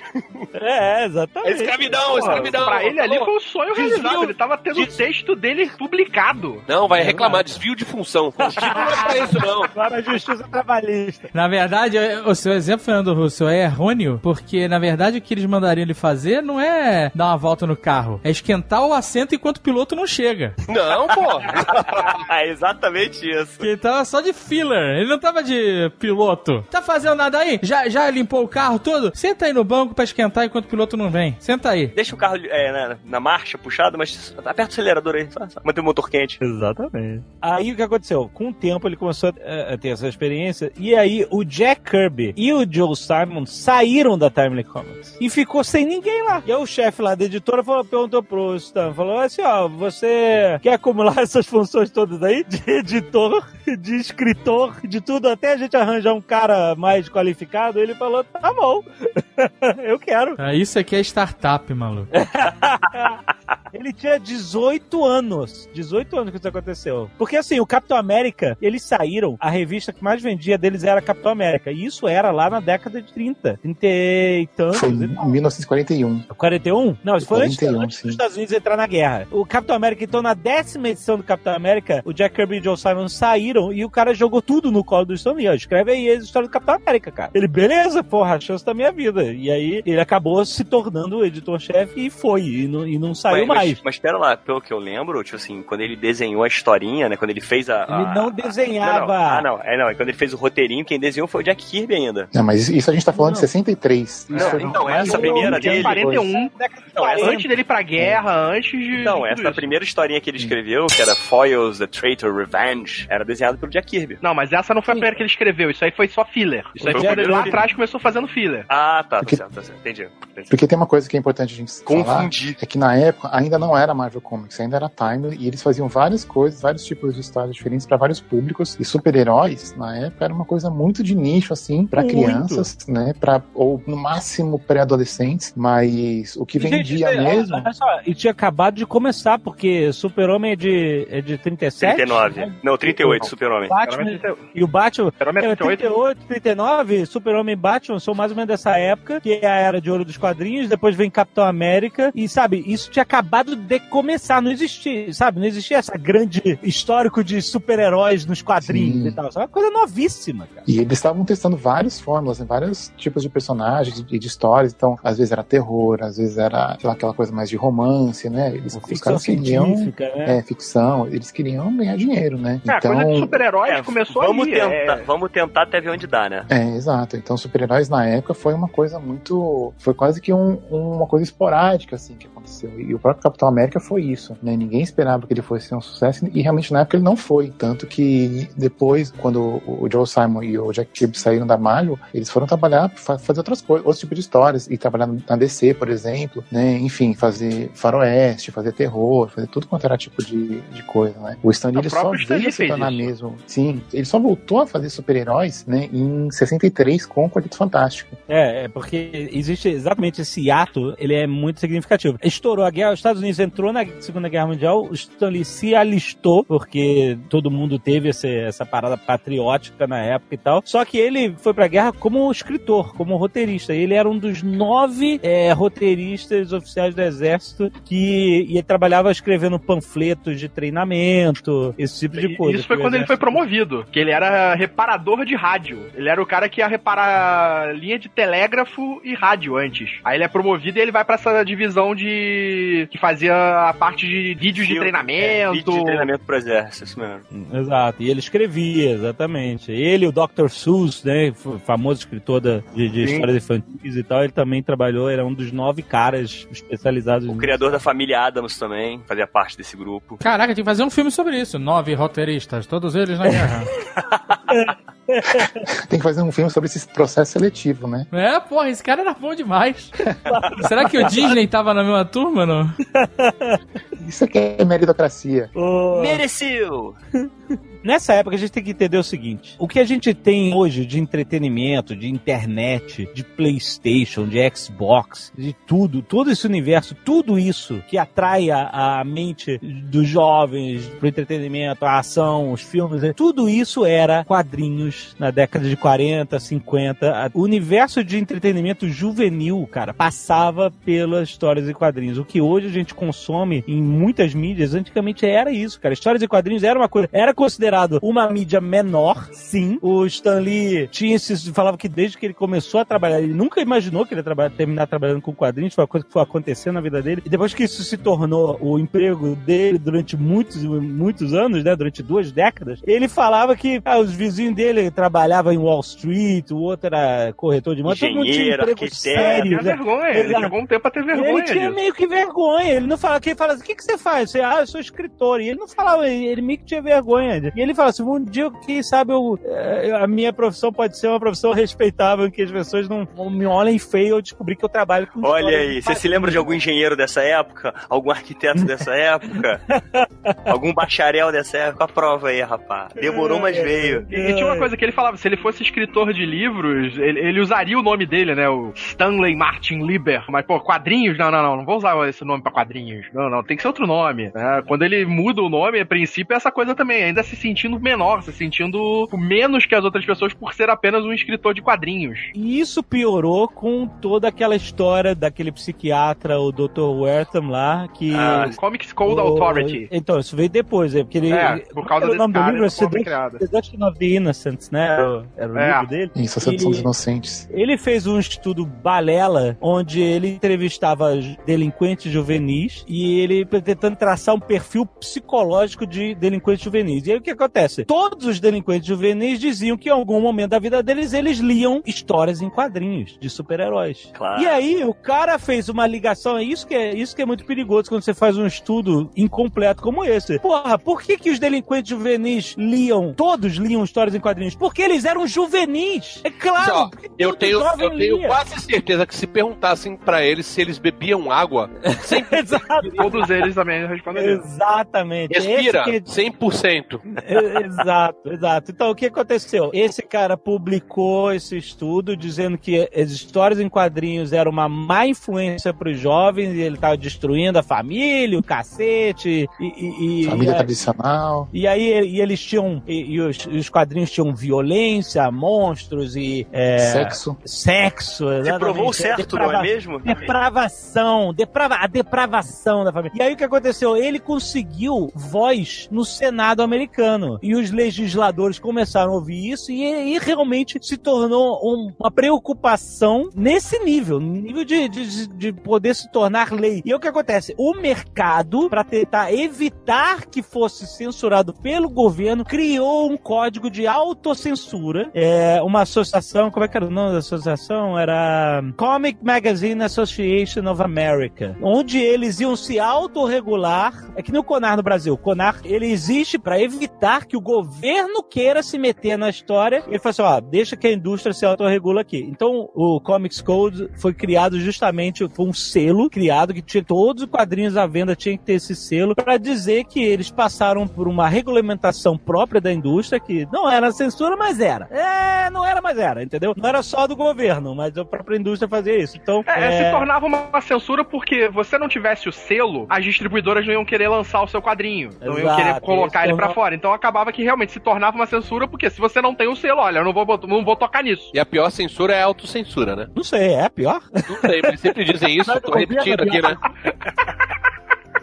É, É exatamente. escravidão, escravidão. Pra ele ali foi um sonho realizado. Ele tava tendo o texto dele publicado. Não, vai reclamar, desvio de função. Não é pra isso não. Agora a justiça trabalhista. Na verdade, o seu exemplo, Fernando Russo, é errôneo, porque na verdade o que eles mandariam ele fazer não é dar uma volta no carro, é esquentar o assento enquanto o piloto não chega. Não, pô. é exatamente isso. Que ele tava só de filler, ele não tava de piloto. Tá fazendo nada aí? Já, já limpou o carro todo? Senta aí no banco pra esquentar enquanto o piloto não vem. Senta aí. Deixa o carro é, na, na marcha, puxado, mas aperta o acelerador aí, só, só manter o motor quente. Exatamente. Aí o que aconteceu? Com o tempo ele começou a, a ter essa experiência. E aí o Jack Kirby e o Joe Simon saíram da Timely Comics. E ficou sem ninguém lá. E aí o chefe lá da editora falou, perguntou pro Stan, falou assim, ó, você quer acumular essas funções todas aí? De editor, de escritor, de tudo, até a gente arranjar um cara mais qualificado. Ele falou, tá bom, eu quero. Ah, isso aqui é startup, maluco. Ele tinha 18 anos. 18 anos que isso aconteceu. Porque assim, o Capitão América, eles saíram, a revista que mais vendia deles era Capitão América. E isso era lá na década de 30. 30 e tantos. Foi em 1941. 41? Não, isso foi antes, 41, antes dos sim. Estados Unidos entrar na guerra. O Capitão América, então, na décima edição do Capitão América, o Jack Kirby e o Joe Simon saíram e o cara jogou tudo no colo do Stan Lee. Ó, escreve aí a história do Capitão América, cara. Ele, beleza, porra, a chance da minha vida. E aí ele acabou se tornando o editor-chefe e foi. E não, e não saiu mais. Mas, mas pera lá, pelo que eu lembro, tipo assim, quando ele desenhou a historinha, né? Quando ele fez a. Ele a- não a- desenhava. Não, não. Ah, não. É, não. É quando ele fez o roteirinho, quem desenhou foi o Jack Kirby ainda. Não, mas isso a gente tá falando de 63. Não, Isso foi então, essa primeira dele- depois. 41, Não, essa, antes dele ir pra guerra, antes de. de essa isso. primeira historinha que ele escreveu, que era Foils, The Traitor, Revenge, era desenhada pelo Jack Kirby. Não, mas essa não foi a primeira que ele escreveu, isso aí foi só filler. Isso aí Foi foi ele lá atrás começou fazendo filler. Ah, tá, tá Porque- certo, tá certo. Entendi. Entendi. Porque tem uma coisa que é importante a gente falar, Confundi. é que na época ainda não era Marvel Comics, ainda era Time, e eles faziam várias coisas, vários tipos de histórias diferentes para vários públicos, e super-heróis, na época, era uma coisa muito de nicho, assim, para crianças, né, pra, ou no máximo pré-adolescentes, mas o que E, gente, vendia aí, mesmo... Olha só, e tinha acabado de começar, porque Super-Homem é de, é de 37? 39. né? Não, 38, Super-Homem. Batman e o Batman. Super-Homem é É, 38. 38, 39, Super-Homem e Batman são mais ou menos dessa época, que é a era de ouro dos quadrinhos, depois vem Capitão América, e sabe, isso tinha acabado de começar, não existia, sabe, não existia essa grande histórico de super-heróis nos quadrinhos Sim. e tal, isso é uma coisa novíssima, cara. E eles estavam testando várias fórmulas, né, vários tipos de personagens e de, histórias. Então, às vezes era terror, às vezes era sei lá, aquela coisa mais de romance, né? Eles, os caras queriam. né? É, ficção. Eles queriam ganhar dinheiro, né? É, a coisa de super-heróis É, começou vamos aí. tentar, é. vamos tentar até ver onde dá, né? É, exato. Então, super-heróis na época foi uma coisa muito. Foi quase que um- uma coisa esporádica, assim, que aconteceu. E o próprio Capitão América foi isso, né? Ninguém esperava que ele fosse ser um sucesso e realmente na época ele não foi. Tanto que depois, quando o Joe Simon e o Jack Kirby saíram da Marvel, eles foram trabalhar, fa- fazer outras coisas, outros tipos de histórias. E trabalhar na DC, por exemplo, né? Enfim, fazer faroeste, fazer terror, fazer tudo quanto era tipo de, de coisa, né? O Stan Lee só veio se tornar isso. mesmo. Sim, ele só voltou a fazer super-heróis, né? Em 63 com o Quarteto Fantástico. É, é porque existe exatamente esse ato, ele é muito significativo. Estourou a guerra, os Estados Unidos entrou na Segunda Guerra Mundial, o Stanley se alistou, porque todo mundo teve esse- essa parada patriótica na época e tal. Só que ele foi pra guerra como escritor, como roteirista. Ele era um dos nove é, roteiristas oficiais do exército que e ele trabalhava escrevendo panfletos de treinamento, esse tipo de coisa. Isso foi quando ele foi exército- promovido, que ele era reparador de rádio. Ele era o cara que ia reparar linha de telégrafo e rádio antes. Aí ele é promovido e ele vai pra essa divisão de que fazia a parte de vídeos de treinamento. É, vídeo de treinamento pro exército, isso mesmo. Exato, e ele escrevia, exatamente. Ele, o Dr. Seuss, né, famoso escritor da- de, de histórias infantis e tal, ele também trabalhou, era um dos nove caras especializados O criador da família Adams também fazia parte desse grupo. Caraca, tem que fazer um filme sobre isso. Nove roteiristas, todos eles na guerra. Tem que fazer um filme sobre esse processo seletivo, né? é, porra, esse cara era bom demais. Será que o Disney tava na mesma turma, não? Isso aqui é meritocracia. Mereceu! Nessa época a gente tem que entender o seguinte: o que a gente tem hoje de entretenimento, de internet, de PlayStation, de Xbox, de tudo, todo esse universo, tudo isso que atrai a, a mente dos jovens pro entretenimento, a ação, os filmes, né? tudo isso era quadrinhos na década de 40, 50. A- O universo de entretenimento juvenil, cara, passava pelas histórias e quadrinhos. O que hoje a gente consome em muitas mídias, antigamente era isso, cara. Histórias e quadrinhos era uma coisa, era considerado uma mídia menor, sim. O Stan Lee tinha esse, falava que desde que ele começou a trabalhar, ele nunca imaginou que ele ia trabalhar, terminar trabalhando com quadrinhos, foi uma coisa que foi acontecendo na vida dele. E depois que isso se tornou o emprego dele durante muitos, muitos anos, né, durante duas décadas, ele falava que ah, os vizinhos dele trabalhavam em Wall Street, o outro era corretor de moto, todo mundo tinha emprego sério. Tinha né? vergonha, ele chegou um tempo a ter vergonha Ele tinha disso. meio que vergonha. Ele não fala, quem fala assim, o que, que você faz? Você, ah, eu sou escritor. E ele não falava, ele meio que tinha vergonha. E ele ele fala assim: um dia, quem sabe, eu, eh, a minha profissão pode ser uma profissão respeitável, que as pessoas não, não me olhem feio eu descobri que eu trabalho com Olha aí, você se lembra de algum engenheiro dessa época? Algum arquiteto dessa época? algum bacharel dessa época? A prova aí, rapaz. Demorou, mas veio. E, e tinha uma coisa que ele falava, se ele fosse escritor de livros, ele, ele usaria o nome dele, né? O Stanley Martin Lieber. Mas, pô, quadrinhos? Não, não, não. Não vou usar esse nome pra quadrinhos. Não, não. Tem que ser outro nome. né? Quando ele muda o nome, a princípio, é essa coisa também. Ainda se sentindo menor, se sentindo menos que as outras pessoas por ser apenas um escritor de quadrinhos. E isso piorou com toda aquela história daquele psiquiatra, o Dr. Wertham lá, que. Ah, Comics Code o- Authority. Então, isso veio depois, é porque ele. É, por causa desse nome do cara, livro, é Seduction. Seduction of the Innocents, né? Era o, era o É. livro dele. Isso, a sedução dos inocentes. Ele fez um estudo balela, onde ele entrevistava delinquentes juvenis e ele tentando traçar um perfil psicológico de delinquentes juvenis. E aí o que acontece? Todos os delinquentes juvenis diziam que em algum momento da vida deles eles liam histórias em quadrinhos de super-heróis. Claro. E aí o cara fez uma ligação, é isso que é, isso que é muito perigoso quando você faz um estudo incompleto como esse. Porra, por que que os delinquentes juvenis liam, todos liam histórias em quadrinhos? Porque eles eram juvenis. É claro. Ó, porque eu tenho, eu tenho lia. quase certeza que se perguntassem pra eles se eles bebiam água, Exato. Todos eles também responderiam. Exatamente. respira Esse que- 100%. Exato, exato. Então, o que aconteceu? Esse cara publicou esse estudo dizendo que as histórias em quadrinhos eram uma má influência para os jovens e ele estava destruindo a família, o cacete e... e- e- Família e- tradicional. e aí e eles tinham. E, e os, os quadrinhos tinham violência, monstros e. é, Sexo. Sexo. Exatamente. provou o certo, não Deprava- é mesmo? Depravação, deprava, a depravação da família. E aí o que aconteceu? Ele conseguiu voz no Senado americano. E os legisladores começaram a ouvir isso e, e realmente se tornou um- uma preocupação nesse nível, nível de, de, de poder se tornar lei. E aí o que acontece? O mercado, para tentar evitar que fosse censurado pelo governo, criou um código de autocensura. É, uma associação, como é que era o nome da associação? Era Comic Magazine Association of America, onde eles iam se autorregular. É que nem o Conar no Brasil. O Conar, ele existe para evitar que o governo queira se meter na história. Ele falou assim, ó, deixa que a indústria se autorregula aqui. Então, o Comics Code foi criado justamente, foi um selo criado que tinha todos os quadrinhos à venda, tinha que ter esse selo, para dizer que eles passaram por uma regulamentação própria da indústria, que não era censura, mas era. É, não era, mas era, entendeu? Não era só do governo, mas a própria indústria fazia isso. Então, É, se tornava uma censura porque você não tivesse o selo, as distribuidoras não iam querer lançar o seu quadrinho. Não iam Exato, querer colocar ele pra tornou- fora. Então acabava que realmente se tornava uma censura, porque se você não tem o selo, olha, eu não vou, não vou tocar nisso. E a pior censura é a autocensura, né? não sei, é pior? Não sei, mas sempre dizem isso, tô repetindo aqui, né?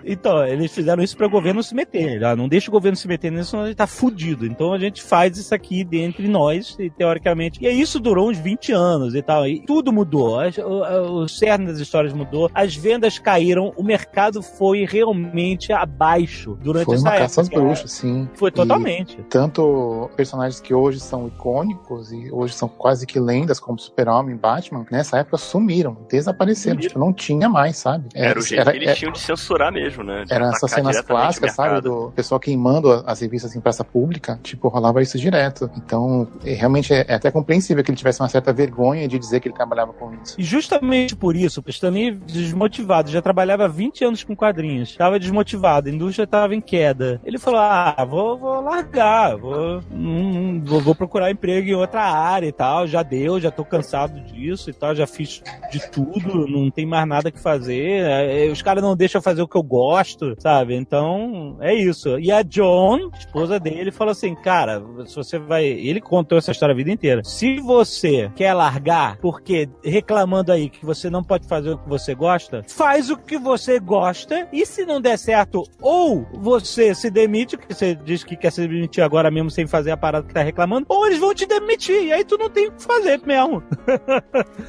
Então, eles fizeram isso para o governo se meter. Ah, Não deixa o governo se meter nisso, senão ele tá fudido. Então a gente faz isso aqui dentre nós, e, teoricamente. E isso durou uns 20 anos e tal. E tudo mudou. As- O, o cerne das histórias mudou. As vendas caíram. O mercado foi realmente abaixo durante Foi essa uma época. caça às bruxas, sim. Foi E totalmente. tanto personagens que hoje são icônicos e hoje são quase que lendas, como Super-Homem e Batman, nessa época sumiram, desapareceram. Tipo, não tinha mais, sabe? Era o jeito que eles é- tinham de censurar mesmo, né? De Eram essas cenas clássicas, sabe? Do pessoal queimando a- as revistas em praça pública. Tipo, rolava isso direto. Então, é- realmente é, é até compreensível que ele tivesse uma certa vergonha de dizer que ele trabalhava com isso. E justamente por isso, o Stanley desmotivado, já trabalhava há 20 anos com quadrinhos, estava desmotivado, a indústria estava em queda. Ele falou: Ah, vou, vou largar, vou, hum, vou, vou procurar emprego em outra área e tal. Já deu, já tô cansado disso e tal, já fiz de tudo, não tem mais nada que fazer. é, Os caras não deixam fazer o que eu gosto, sabe? Então, é isso. E a John, esposa dele, falou assim: Cara, se você vai. Ele contou essa história a vida inteira. Se você quer largar, porque reclamando aí que você não pode fazer o que você gosta, faz o que você gosta e se não der certo, ou você se demite, que você diz que quer se demitir agora mesmo sem fazer a parada que tá reclamando, ou eles vão te demitir e aí tu não tem o que fazer mesmo.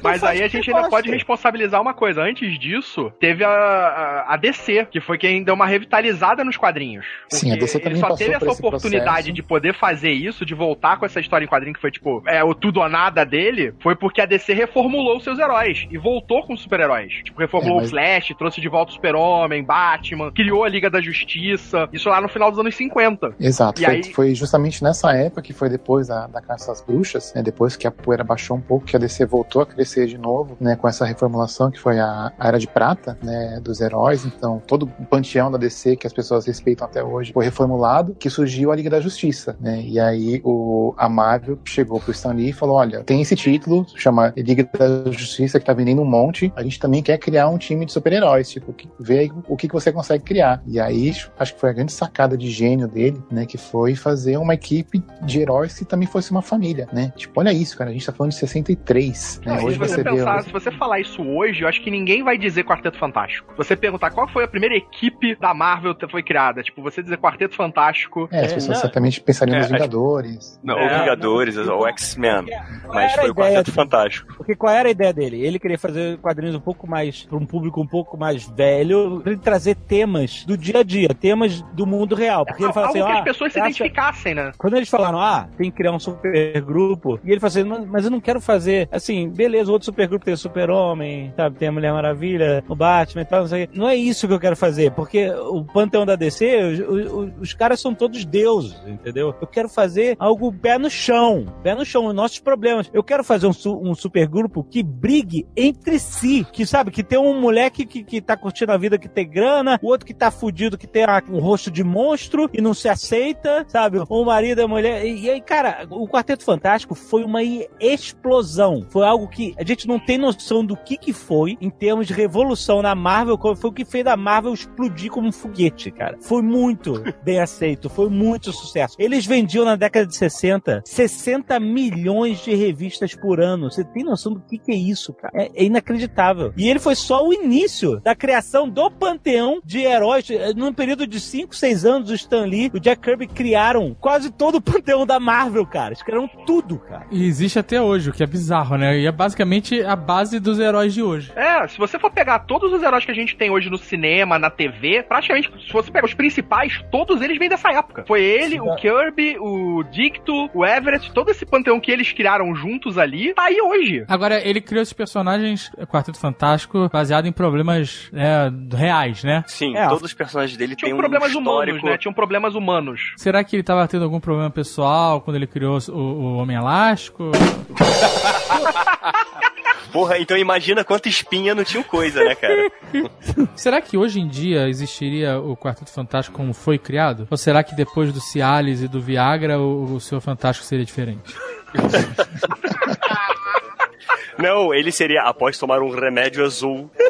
Mas aí a gente ainda gosta. pode responsabilizar uma coisa. Antes disso, teve a, a, a DC, que foi quem deu uma revitalizada nos quadrinhos. Sim, a DC também ele só teve essa oportunidade processo. de poder fazer isso, de voltar com essa história em quadrinho que foi tipo, é o tudo ou nada dele, foi porque a DC reformulou os seus heróis e voltou com super-heróis. Tipo, reformulou É, mas- o Flash, trouxe de volta o Super-Homem, Batman, criou a Liga da Justiça, isso lá no final dos anos 50. Exato, E foi, aí- foi justamente nessa época que foi depois da, da Caça às Bruxas, né, depois que a poeira baixou um pouco, que a DC voltou a crescer de novo, né, com essa reformulação que foi a, a Era de Prata, né, dos heróis, então todo panteão da DC que as pessoas respeitam até hoje foi reformulado, que surgiu a Liga da Justiça, né, e aí o, a Marvel chegou pro Stan Lee e falou, olha, tem esse título, chama Liga da Justiça, que tá vendendo um monte, a gente também quer criar um time de super-heróis, tipo, que- vê aí o que, que você consegue criar. E aí, acho que foi a grande sacada de gênio dele, né, que foi fazer uma equipe de heróis que também fosse uma família, né? Tipo, olha isso, cara, a gente tá falando de 63, né? Não, Hoje se você você vê... pensar, se você falar isso hoje, eu acho que ninguém vai dizer Quarteto Fantástico. Se você perguntar qual foi a primeira equipe da Marvel foi criada, tipo, você dizer Quarteto Fantástico. É, as pessoas certamente pensariam É, nos Vingadores. Não, É, Vingadores, não, o X-Men. Mas foi o Quarteto? Fantástico. Porque qual era a ideia dele? Ele queria fazer quadrinhos um pouco mais para um público um pouco mais velho, pra ele trazer temas do dia a dia, temas do mundo real. Porque ele fala algo assim, que ah, as pessoas se essa- identificassem, né? Quando eles falaram, ah, tem que criar um super grupo, e ele falou assim, "Mas- eu não quero fazer, assim, beleza, o outro super grupo tem o Super-Homem, sabe, tem a Mulher Maravilha, o Batman e tal, não sei. Não é isso que eu quero fazer, porque o panteão da DC, os, os- os caras são todos deuses, entendeu? Eu quero fazer algo pé no chão, pé no chão, os nossos problemas. Eu quero fazer um, um super grupo que brigue entre si, que sabe, que tem um moleque que, que tá curtindo a vida, que tem grana, o outro que tá fudido, que tem um rosto de monstro e não se aceita, sabe? O marido a mulher. E, e aí, cara, o Quarteto Fantástico foi uma explosão. Foi algo que a gente não tem noção do que que foi em termos de revolução na Marvel, foi o que fez a Marvel explodir como um foguete, cara. Foi muito bem aceito, foi muito sucesso. Eles vendiam na década de 60 60 milhões de revistas por ano. Você tem noção do que que é isso, cara? É, é inacreditável. E ele foi só o início da criação do panteão de heróis. Eh, Num período de 5, 6 anos, o Stan Lee, o Jack Kirby criaram quase todo o panteão da Marvel, cara. Eles criaram tudo, cara. E existe até hoje, o que é bizarro, né? E é basicamente a base dos heróis de hoje. É, se você for pegar todos os heróis que a gente tem hoje no cinema, na TV, praticamente, se você pegar os principais, todos eles vêm dessa época. Foi ele, o Kirby, o Dicto, o Everett, todo esse panteão que eles criaram juntos ali, tá aí hoje. Agora, ele criou esses personagens, Quarteto Fantástico, baseado em problemas é, reais, né? Sim, É, todos os personagens dele têm Tinham um problemas histórico... humanos, né? Tinham problemas humanos. Será que ele tava tendo algum problema pessoal quando ele criou o, o Homem Elástico? Porra, então imagina quanta espinha não tinha coisa, né, cara? será que hoje em dia existiria o Quarteto Fantástico como foi criado? Ou será que depois do Cialis e do Viagra o, o Senhor Fantástico seria diferente? Não, ele seria após tomar um remédio azul.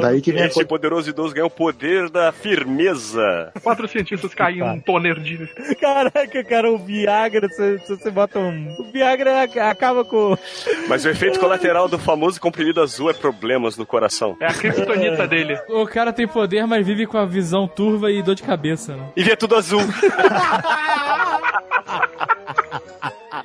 Daí que vem a Esse poderoso idoso ganhou o poder da firmeza. Quatro cientistas caem um toner de. Caraca, cara, o Viagra, se, se você bota um. O Viagra acaba com. Mas o efeito colateral do famoso comprimido azul é problemas no coração. É a criptonita dele. O cara tem poder, mas vive com a visão turva e dor de cabeça, né? E vê tudo azul.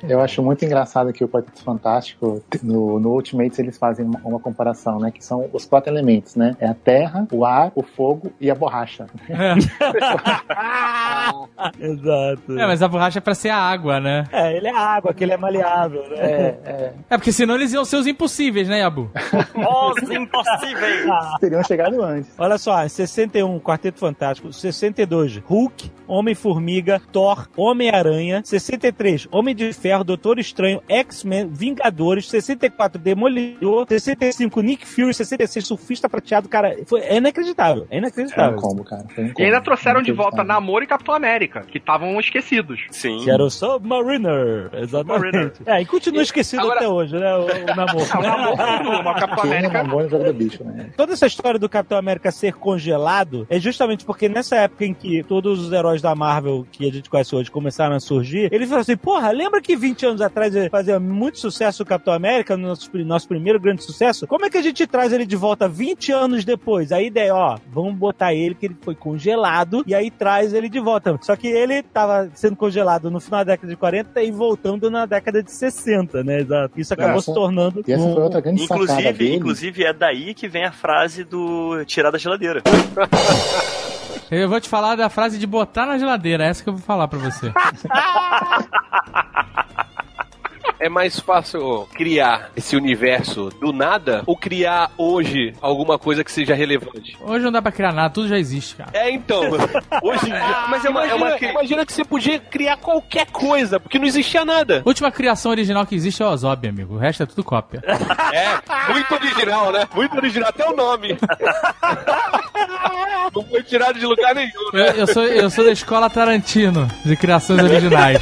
Eu acho muito engraçado que o Quarteto Fantástico, no, no Ultimates, eles fazem uma, uma comparação, né? Que são os quatro elementos, né? É a terra, o ar, o fogo e a borracha. Exato. É, mas a borracha é pra ser a água, né? É, ele é água, que ele é maleável, né? É, é. É, porque senão eles iam ser os impossíveis, né, Yabu? Os impossíveis. Teriam chegado antes. Olha só, em 61, Quarteto Fantástico. 62, Hulk, Homem-Formiga, Thor, Homem-Aranha. 63, Homem de Ferro, Doutor Estranho, X-Men, Vingadores. 64, Demolidor. 65, Nick Fury. 66, Surfista Prateado. Cara, foi, é inacreditável. É Foi um inacreditável. combo, cara. Um E ainda combo. trouxeram de volta Inacreditável. Namor e Capitão América, que estavam esquecidos. Sim. Que era o Submariner. Exatamente. Submariner. É, e continua esquecido Agora- até hoje, né? O, o namoro. O Namor o Capitão é América. do bicho, né? Toda essa história do Capitão América ser congelado é justamente porque nessa época em que todos os heróis da Marvel que a gente conhece hoje começaram a surgir, ele falou assim: porra, lembra que 20 anos atrás ele fazia muito sucesso o Capitão América, nosso, nosso primeiro grande sucesso, como é que a gente traz ele de volta 20 anos depois? A ideia, ó, vamos botar ele que ele foi congelado e aí traz ele de volta. Só que ele tava sendo congelado no final da década de 40 e voltando na década de 60, né? Exato. Isso acabou Essa- se tornando E essa um- foi outra grande Inclusive, dele. inclusive, é daí que vem a frase do tirar da geladeira. Eu vou te falar da frase de botar na geladeira, essa que eu vou falar pra você. É mais fácil criar esse universo do nada ou criar hoje alguma coisa que seja relevante? Hoje não dá pra criar nada, tudo já existe, cara. É, então. Hoje em dia. Mas é uma, é uma, imagina- imagina que você podia criar qualquer coisa, porque não existia nada. A última criação original que existe é o Ozob, amigo. O resto é tudo cópia. É, muito original, né? Muito original, até o nome. Não foi tirado de lugar nenhum, Eu, né? eu sou, eu sou da escola Tarantino, de criações originais.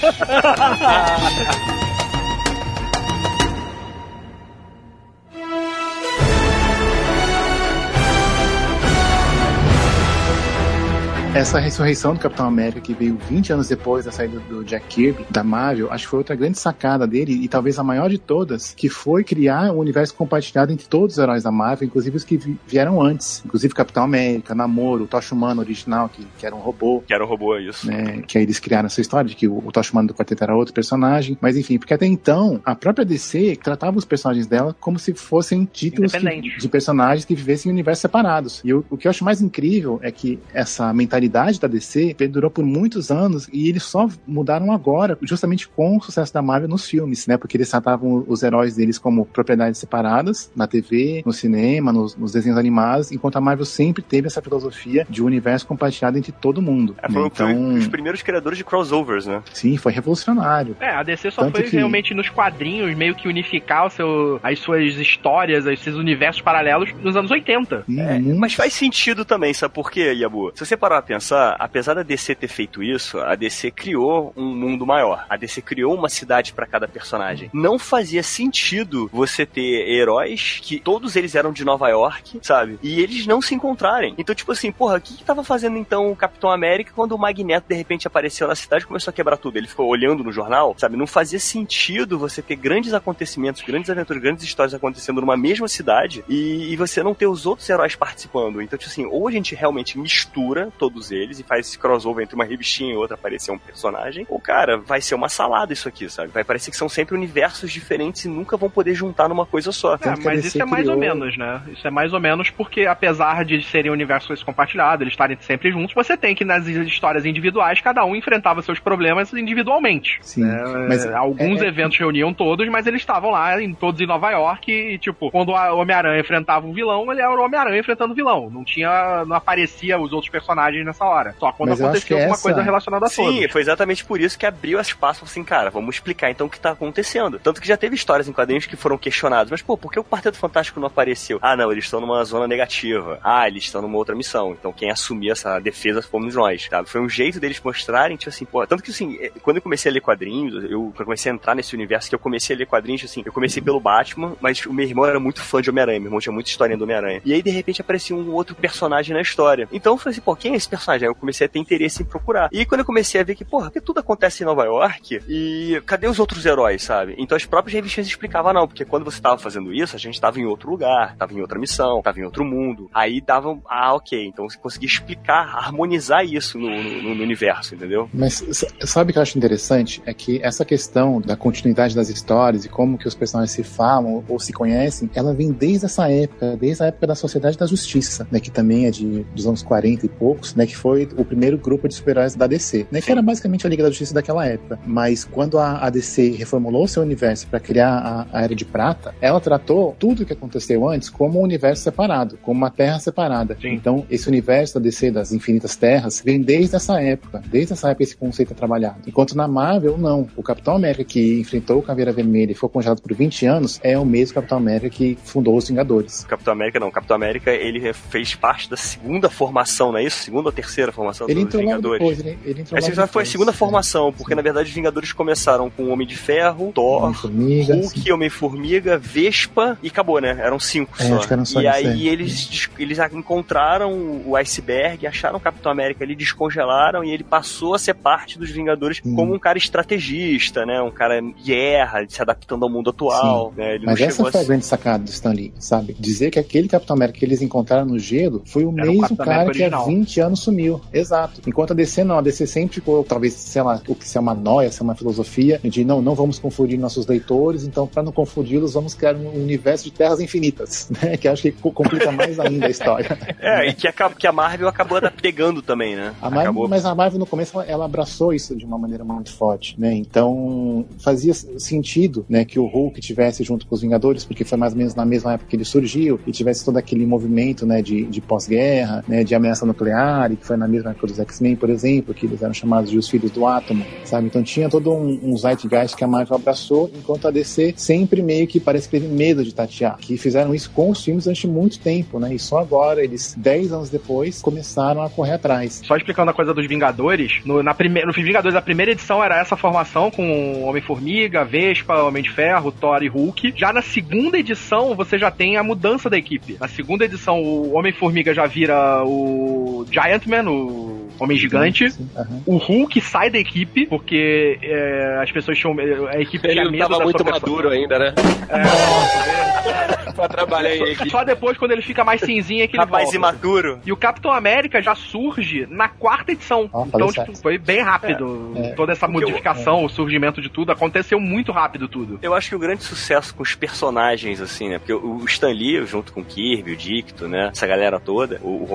Essa ressurreição do Capitão América, que veio 20 anos depois da saída do Jack Kirby, da Marvel, acho que foi outra grande sacada dele, e talvez a maior de todas, que foi criar um universo compartilhado entre todos os heróis da Marvel, inclusive os que vi- vieram antes. Inclusive Capitão América, Namoro, o Tocha Humano original, que, que era um robô. Que era um robô, isso. né, que aí eles criaram essa história de que o, o Tocha Humano do quarteto era outro personagem, mas enfim, porque até então a própria DC tratava os personagens dela como se fossem títulos que- de personagens que vivessem em universos separados. E o, o que eu acho mais incrível é que essa mentalidade da DC perdurou por muitos anos e eles só mudaram agora, justamente com o sucesso da Marvel nos filmes, né? Porque eles tratavam os heróis deles como propriedades separadas na TV, no cinema, nos, nos desenhos animados, enquanto a Marvel sempre teve essa filosofia de um universo compartilhado entre todo mundo. É, né? foi, foi Então, os primeiros criadores de crossovers, né? sim, foi revolucionário. É, a DC só Tanto foi que- realmente nos quadrinhos meio que unificar o seu, as suas histórias, os seus universos paralelos nos anos 80. É, Mas faz sentido também, sabe por quê, Yabu? Se você parar pra pensar, apesar da DC ter feito isso, a DC criou um mundo maior. A DC criou uma cidade pra cada personagem. Não fazia sentido você ter heróis que todos eles eram de Nova York, sabe? E eles não se encontrarem. Então, tipo assim, porra, o que, que tava fazendo então o Capitão América quando o Magneto de repente apareceu na cidade e começou a quebrar tudo? Ele ficou olhando no jornal, sabe? Não fazia sentido você ter grandes acontecimentos, grandes aventuras, grandes histórias acontecendo numa mesma cidade e, e você não ter os outros heróis participando. Então, tipo assim, ou a gente realmente mistura todos eles e faz esse crossover entre uma revistinha e outra aparecer um personagem, ou, cara, vai ser uma salada isso aqui, sabe? Vai parecer que são sempre universos diferentes e nunca vão poder juntar numa coisa só. É, mas isso é mais ou menos, né? Isso é mais ou menos porque, apesar de serem universos compartilhados, eles estarem sempre juntos, você tem que nas histórias individuais, cada um enfrentava seus problemas individualmente. Sim, né? mas É, Alguns é- eventos reuniam todos, mas eles estavam lá, em, todos em Nova York, e, tipo, quando o Homem-Aranha enfrentava um vilão, ele era o Homem-Aranha enfrentando o vilão. Não tinha. não aparecia os outros personagens nessa hora. Só quando Mas eu acho acontecia que alguma essa- coisa relacionada a Sim, todos. foi exatamente por isso que abriu espaço assim, cara, vamos explicar então o que tá acontecendo. Tanto que já teve histórias em quadrinhos que foram questionadas, mas pô, por que o Quarteto Fantástico não apareceu? Ah, não, eles estão numa zona negativa. Ah, eles estão numa outra missão. Então quem assumia essa defesa fomos nós, sabe? Foi um jeito deles mostrarem, tipo assim, pô, tanto que assim, eh, quando eu comecei a ler quadrinhos, eu quando eu comecei a entrar nesse universo que eu comecei a ler quadrinhos, assim, eu comecei pelo Batman, mas o meu irmão era muito fã de Homem-Aranha, meu irmão tinha muita história do Homem-Aranha. E aí, de repente, aparecia um outro personagem na história. Então eu falei assim, pô, quem é esse personagem? Eu comecei a ter interesse em procurar. E quando eu comecei a ver que, porra, porque tudo acontece em Nova York e cadê os outros heróis, sabe? Então as próprias revistinhas explicavam, não, porque quando você tava fazendo isso, a gente tava em outro lugar, tava em outra missão, tava em outro mundo. Aí davam, ah, ok, então você conseguia explicar, harmonizar isso no, no- no universo, entendeu? Mas sabe o que eu acho interessante? É que essa questão da continuidade das histórias e como que os personagens se falam ou se conhecem, ela vem desde essa época, desde a época da Sociedade da Justiça, né, que também é de, dos anos 40 e poucos, né, que foi o primeiro grupo de super-heróis da DC, né, que era basicamente a Liga da Justiça daquela época. Mas quando a, a DC reformulou seu universo para criar a, a Era de Prata, ela tratou tudo o que aconteceu antes como um universo separado, como uma terra separada. Então, esse universo da DC, das infinitas terras, vem desde essa época. Desde essa época esse conceito é trabalhado. Enquanto na Marvel, não. O Capitão América que enfrentou o Caveira Vermelha e foi congelado por 20 anos é o mesmo Capitão América que fundou os Vingadores. Capitão América não, Capitão América ele fez parte da segunda formação, não é isso? Segunda terceira formação Ele dos entrou Vingadores? depois, ele, ele entrou Essa foi a segunda formação, porque na verdade os Vingadores começaram com Homem de Ferro, Thor, Homem-Formiga, Hulk, Homem-Formiga, Vespa e acabou, né? Eram cinco É, só. eram só e aí aí. eles, eles encontraram o iceberg, acharam o Capitão América ali, descongelaram e ele passou a ser parte dos Vingadores Hum. como um cara estrategista, né? Um cara guerra, se adaptando ao mundo atual. Né? Ele Mas não essa foi a grande sacada do Stan Lee, sabe? Dizer que aquele Capitão América que eles encontraram no gelo foi o Era o mesmo Capitão cara que há original. 20 anos sumiu. Exato. Enquanto a DC não, a DC sempre ficou, talvez, sei lá, o que se é uma noia, se é uma filosofia, de não, não vamos confundir nossos leitores, então para não confundi-los, vamos criar um universo de terras infinitas, né? Que acho que co- complica mais ainda a história. É, e que, acaba, que a Marvel acabou pegando também, né? A Marvel, acabou... Mas a Marvel no começo ela, ela abraçou isso de uma maneira muito forte, né? Então fazia sentido, né, que o Hulk tivesse junto com os Vingadores, porque foi mais ou menos na mesma época que ele surgiu e tivesse todo aquele movimento, né, de, de pós-guerra, né, de ameaça nuclear, que foi na mesma época dos X-Men, por exemplo, que eles eram chamados de os filhos do átomo, sabe? Então tinha todo um, um zeitgeist que a Marvel abraçou, enquanto a DC sempre meio que parece que teve medo de tatear, que fizeram isso com os filmes durante muito tempo, né? E só agora eles 10 anos depois começaram a correr atrás. Só explicando a coisa dos Vingadores, no, na no Vingadores, a primeira edição era essa formação com Homem-Formiga, Vespa, Homem de Ferro, Thor e Hulk. Já na segunda edição, você já tem a mudança da equipe. Na segunda edição, o Homem-Formiga já vira o Giant Man, o Homem Gigante. Sim, aham. O Hulk sai da equipe, porque é, as pessoas tinham. A equipe Ele tinha medo tava da muito maduro ainda, né? É, pra trabalhar em equipe. só depois, quando ele fica mais cinzinho, é que ele Rapaz volta. imaturo. E o Capitão América já surge na quarta edição. Ó, então, tipo, certo. foi bem rápido. É. Toda essa Porque eu- modificação, o surgimento de tudo, aconteceu muito rápido tudo. Eu acho que o grande sucesso com os personagens, assim, né? Porque o Stan Lee, junto com o Kirby, o Dicto, né? Essa galera toda, o o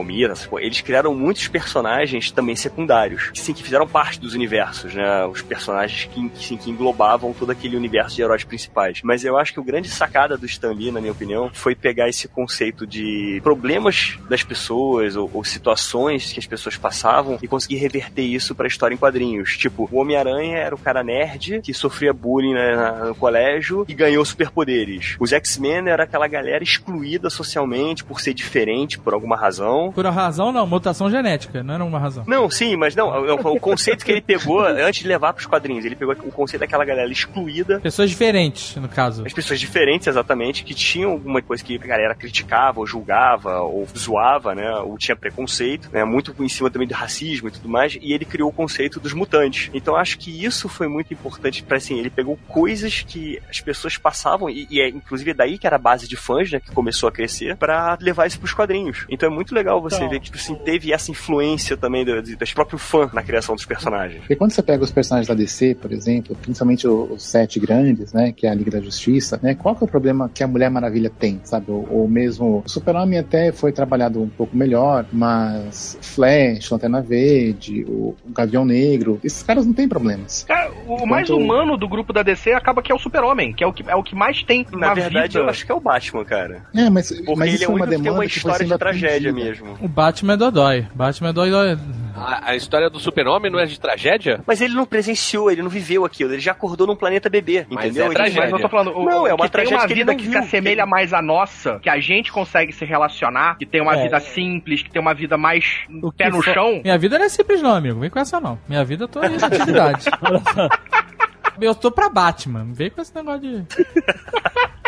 coisas, eles criaram muitos personagens também secundários, que sim, que fizeram parte dos universos, né? Os personagens que, que, sim, que englobavam todo aquele universo de heróis principais. Mas eu acho que o grande sacada do Stan Lee, na minha opinião, foi pegar esse conceito de problemas das pessoas ou, ou situações que as pessoas passavam e conseguir reverter isso pra história em quadrinhos. Tipo, o Homem-Aranha era o cara nerd que sofria bullying né, no colégio e ganhou superpoderes. Os X-Men era aquela galera excluída socialmente por ser diferente por alguma razão. Por a razão, não, mutação genética, não era uma razão. Não, sim, mas não, o, o conceito que ele pegou antes de levar pros quadrinhos, ele pegou o conceito daquela galera excluída Pessoas diferentes, no caso. as pessoas diferentes, exatamente, que tinham alguma coisa que a galera criticava, ou julgava, ou zoava, né? Ou tinha preconceito, né? Muito em cima também do racismo e tudo mais. E ele criou o conceito dos mutantes. Então acho que isso foi muito importante para assim, ele pegou coisas que as pessoas passavam, e, e é inclusive daí que era a base de fãs, né? Que começou a crescer, para levar isso pros quadrinhos. Então é muito legal você Então. ver que tipo, assim, teve essa influência também do, do, das próprios fãs na criação dos personagens. Porque quando você pega os personagens da DC, por exemplo, principalmente os sete grandes, né, que é a Liga da Justiça, né, qual que é o problema que a Mulher Maravilha tem, sabe? Ou, ou mesmo o Super-Homem até foi trabalhado um pouco melhor, mas Flash, Lanterna Verde, o, o Gavião Negro, esses caras não têm problemas. Cara, o mais Enquanto- humano do grupo da DC acaba que é o Super-Homem, que é o que, é o que mais tem Na uma verdade, vida. eu acho que é o Batman, cara. É, mas, Porque mas ele isso é o foi uma que tem uma que foi história sendo de tragédia atendida. mesmo. O Batman é dodói. Batman é dodói. A, a história do super-homem não é de tragédia? Mas ele não presenciou, ele não viveu aquilo, ele já acordou num planeta bebê, Mas entendeu? é Ele- tragédia. Mas eu tô falando, o, Não, é uma que tem tragédia uma que ele vida não que viu, se assemelha que- mais à nossa, que a gente consegue se relacionar, que tem uma É. vida simples, que tem uma vida mais O pé que no for- chão. Minha vida não é simples, não, amigo. Vem com essa, não. Minha vida eu tô em atividade. eu tô pra Batman. Vem com esse negócio de.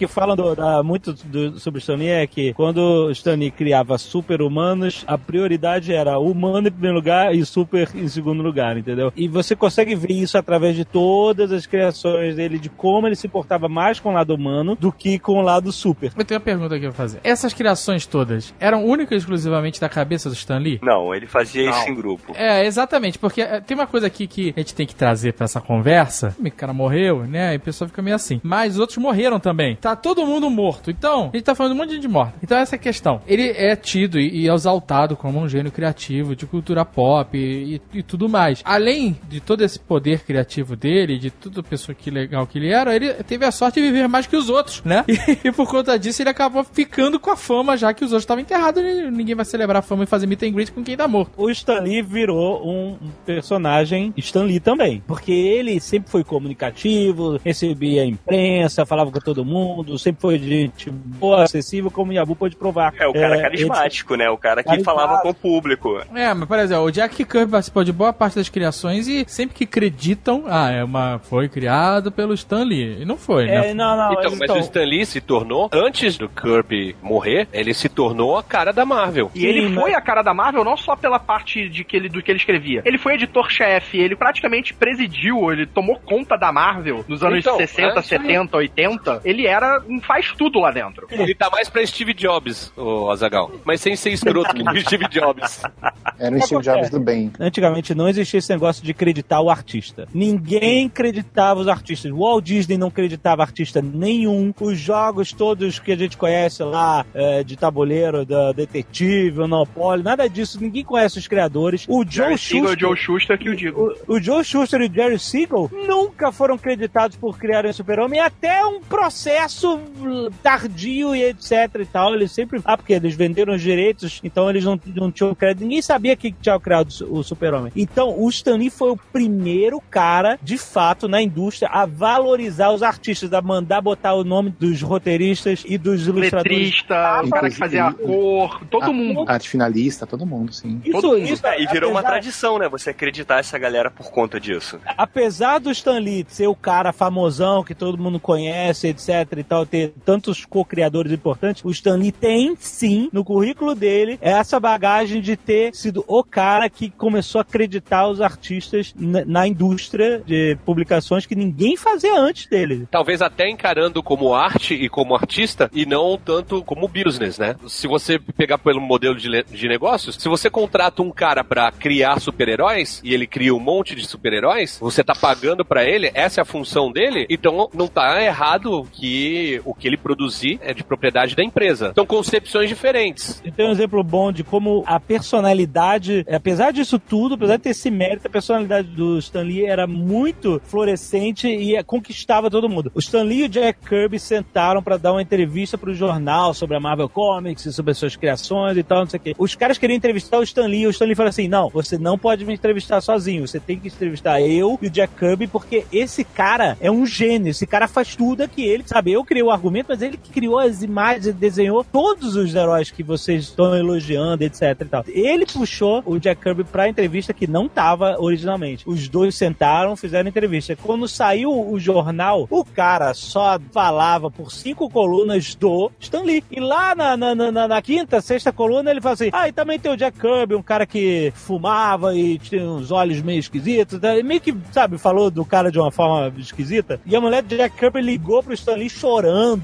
que falam do- da- muito do- sobre o Stan Lee é que quando o Stan Lee criava super-humanos, a prioridade era humano em primeiro lugar e super em segundo lugar, entendeu? E você consegue ver isso através de todas as criações dele, de como ele se portava mais com o lado humano do que com o lado super. Eu tenho uma pergunta aqui pra fazer. Essas criações todas eram únicas e exclusivamente da cabeça do Stan Lee? Não, ele fazia isso Não. em grupo. É, exatamente, porque é, tem uma coisa aqui que a gente tem que trazer pra essa conversa. O cara morreu, né? E a pessoa fica meio assim. Mas os outros morreram também. Tá todo mundo morto. Então, a gente tá falando de um monte de gente morta. Então, essa é a questão. Ele é tido e, e exaltado como um gênio criativo de cultura pop e, e- e tudo mais. Além de todo esse poder criativo dele, de tudo pessoa que legal que ele era, ele teve a sorte de viver mais que os outros, né? E, por conta disso, ele acabou ficando com a fama, já que os outros estavam enterrados. e Ninguém vai celebrar a fama e fazer meet and greet com quem tá morto. O Stan Lee virou um personagem Stan Lee também. Porque ele sempre foi comunicativo, recebia a imprensa, falava com todo mundo, mundo sempre foi gente boa, acessível, como o Yabu pode provar. É, o cara É, carismático, né? O cara que falava com o público. É, mas por exemplo, o Jack Kirby participou de boa parte das criações e sempre que acreditam, ah, é uma, foi criado pelo Stan Lee. E não foi, É, né? não, não, Então, mas então- o Stan Lee se tornou, antes do Kirby morrer, ele se tornou a cara da Marvel. E ele foi a cara da Marvel não só pela parte de que ele, do que ele escrevia. Ele foi editor-chefe, ele praticamente presidiu, ele tomou conta da Marvel nos anos Então, 60, é isso aí. 70, 80. Ele era faz tudo lá dentro. Ele tá mais pra Steve Jobs, o Azagal. Mas sem ser escroto que nem o Steve Jobs. Era o Steve Jobs do bem. Antigamente não existia esse negócio de acreditar o artista. Ninguém acreditava os artistas. Walt Disney não acreditava artista nenhum. Os jogos todos que a gente conhece lá, é, de tabuleiro, da Detetive, Monopoly, nada disso. Ninguém conhece os criadores. O Joe Jerry Siegel e Schuster... Joe Schuster que eu digo. O, o Joe Schuster e o Jerry Siegel nunca foram creditados por criarem o Super-Homem até um processo tardio e etc e tal. Eles sempre. Ah, porque eles venderam os direitos, então eles não, não tinham crédito. Ninguém sabia que tinha criado o Super-Homem. Então, o Stan Lee foi o primeiro cara, de fato, na indústria, a valorizar os artistas, a mandar botar o nome dos roteiristas e dos ilustradores. Letrista, o cara que fazia a cor, todo a, mundo. Arte finalista, todo mundo, sim. Isso, Todo mundo. isso e virou uma apesar- tradição, né? Você acreditar essa galera por conta disso. apesar do Stan Lee ser o cara famosão que todo mundo conhece, etc e tal, ter tantos co-criadores importantes, o Stan Lee tem sim no currículo dele essa bagagem de ter sido o cara que começou a acreditar os artistas na, indústria de publicações que ninguém fazia antes dele. Talvez até encarando como arte e como artista e não tanto como business, né? Se você pegar pelo modelo de, de negócios, se você contrata um cara pra criar super-heróis e ele cria um monte de super-heróis, você tá pagando pra ele, essa é a função dele, então não tá errado que o que ele produzir é de propriedade da empresa. São concepções diferentes. Eu tenho um exemplo bom de como a personalidade, apesar disso tudo, apesar de ter esse mérito, a personalidade do Stan Lee era muito florescente e conquistava todo mundo. O Stan Lee e o Jack Kirby sentaram pra dar uma entrevista pro jornal sobre a Marvel Comics e sobre as suas criações e tal, não sei o quê. Os caras queriam entrevistar o Stan Lee, e o Stan Lee falou assim: não, você não pode me entrevistar sozinho, você tem que entrevistar eu e o Jack Kirby, porque esse cara é um gênio, esse cara faz tudo aqui. Ele, sabe, eu criei o argumento, mas ele que criou as imagens, desenhou todos os heróis que vocês estão elogiando, etc e tal. Ele puxou o Jack Kirby pra entrevista que não tava originalmente. Os dois sentaram, fizeram entrevista. Quando saiu o jornal, o cara só falava por cinco colunas do Stan Lee. E lá na, na, na- na quinta, sexta coluna, ele fala assim: Ah, e também tem o Jack Kirby, um cara que fumava e tinha uns olhos meio esquisitos. E meio que, sabe, falou do cara de uma forma esquisita. E a mulher do Jack Kirby ligou pro Stan Lee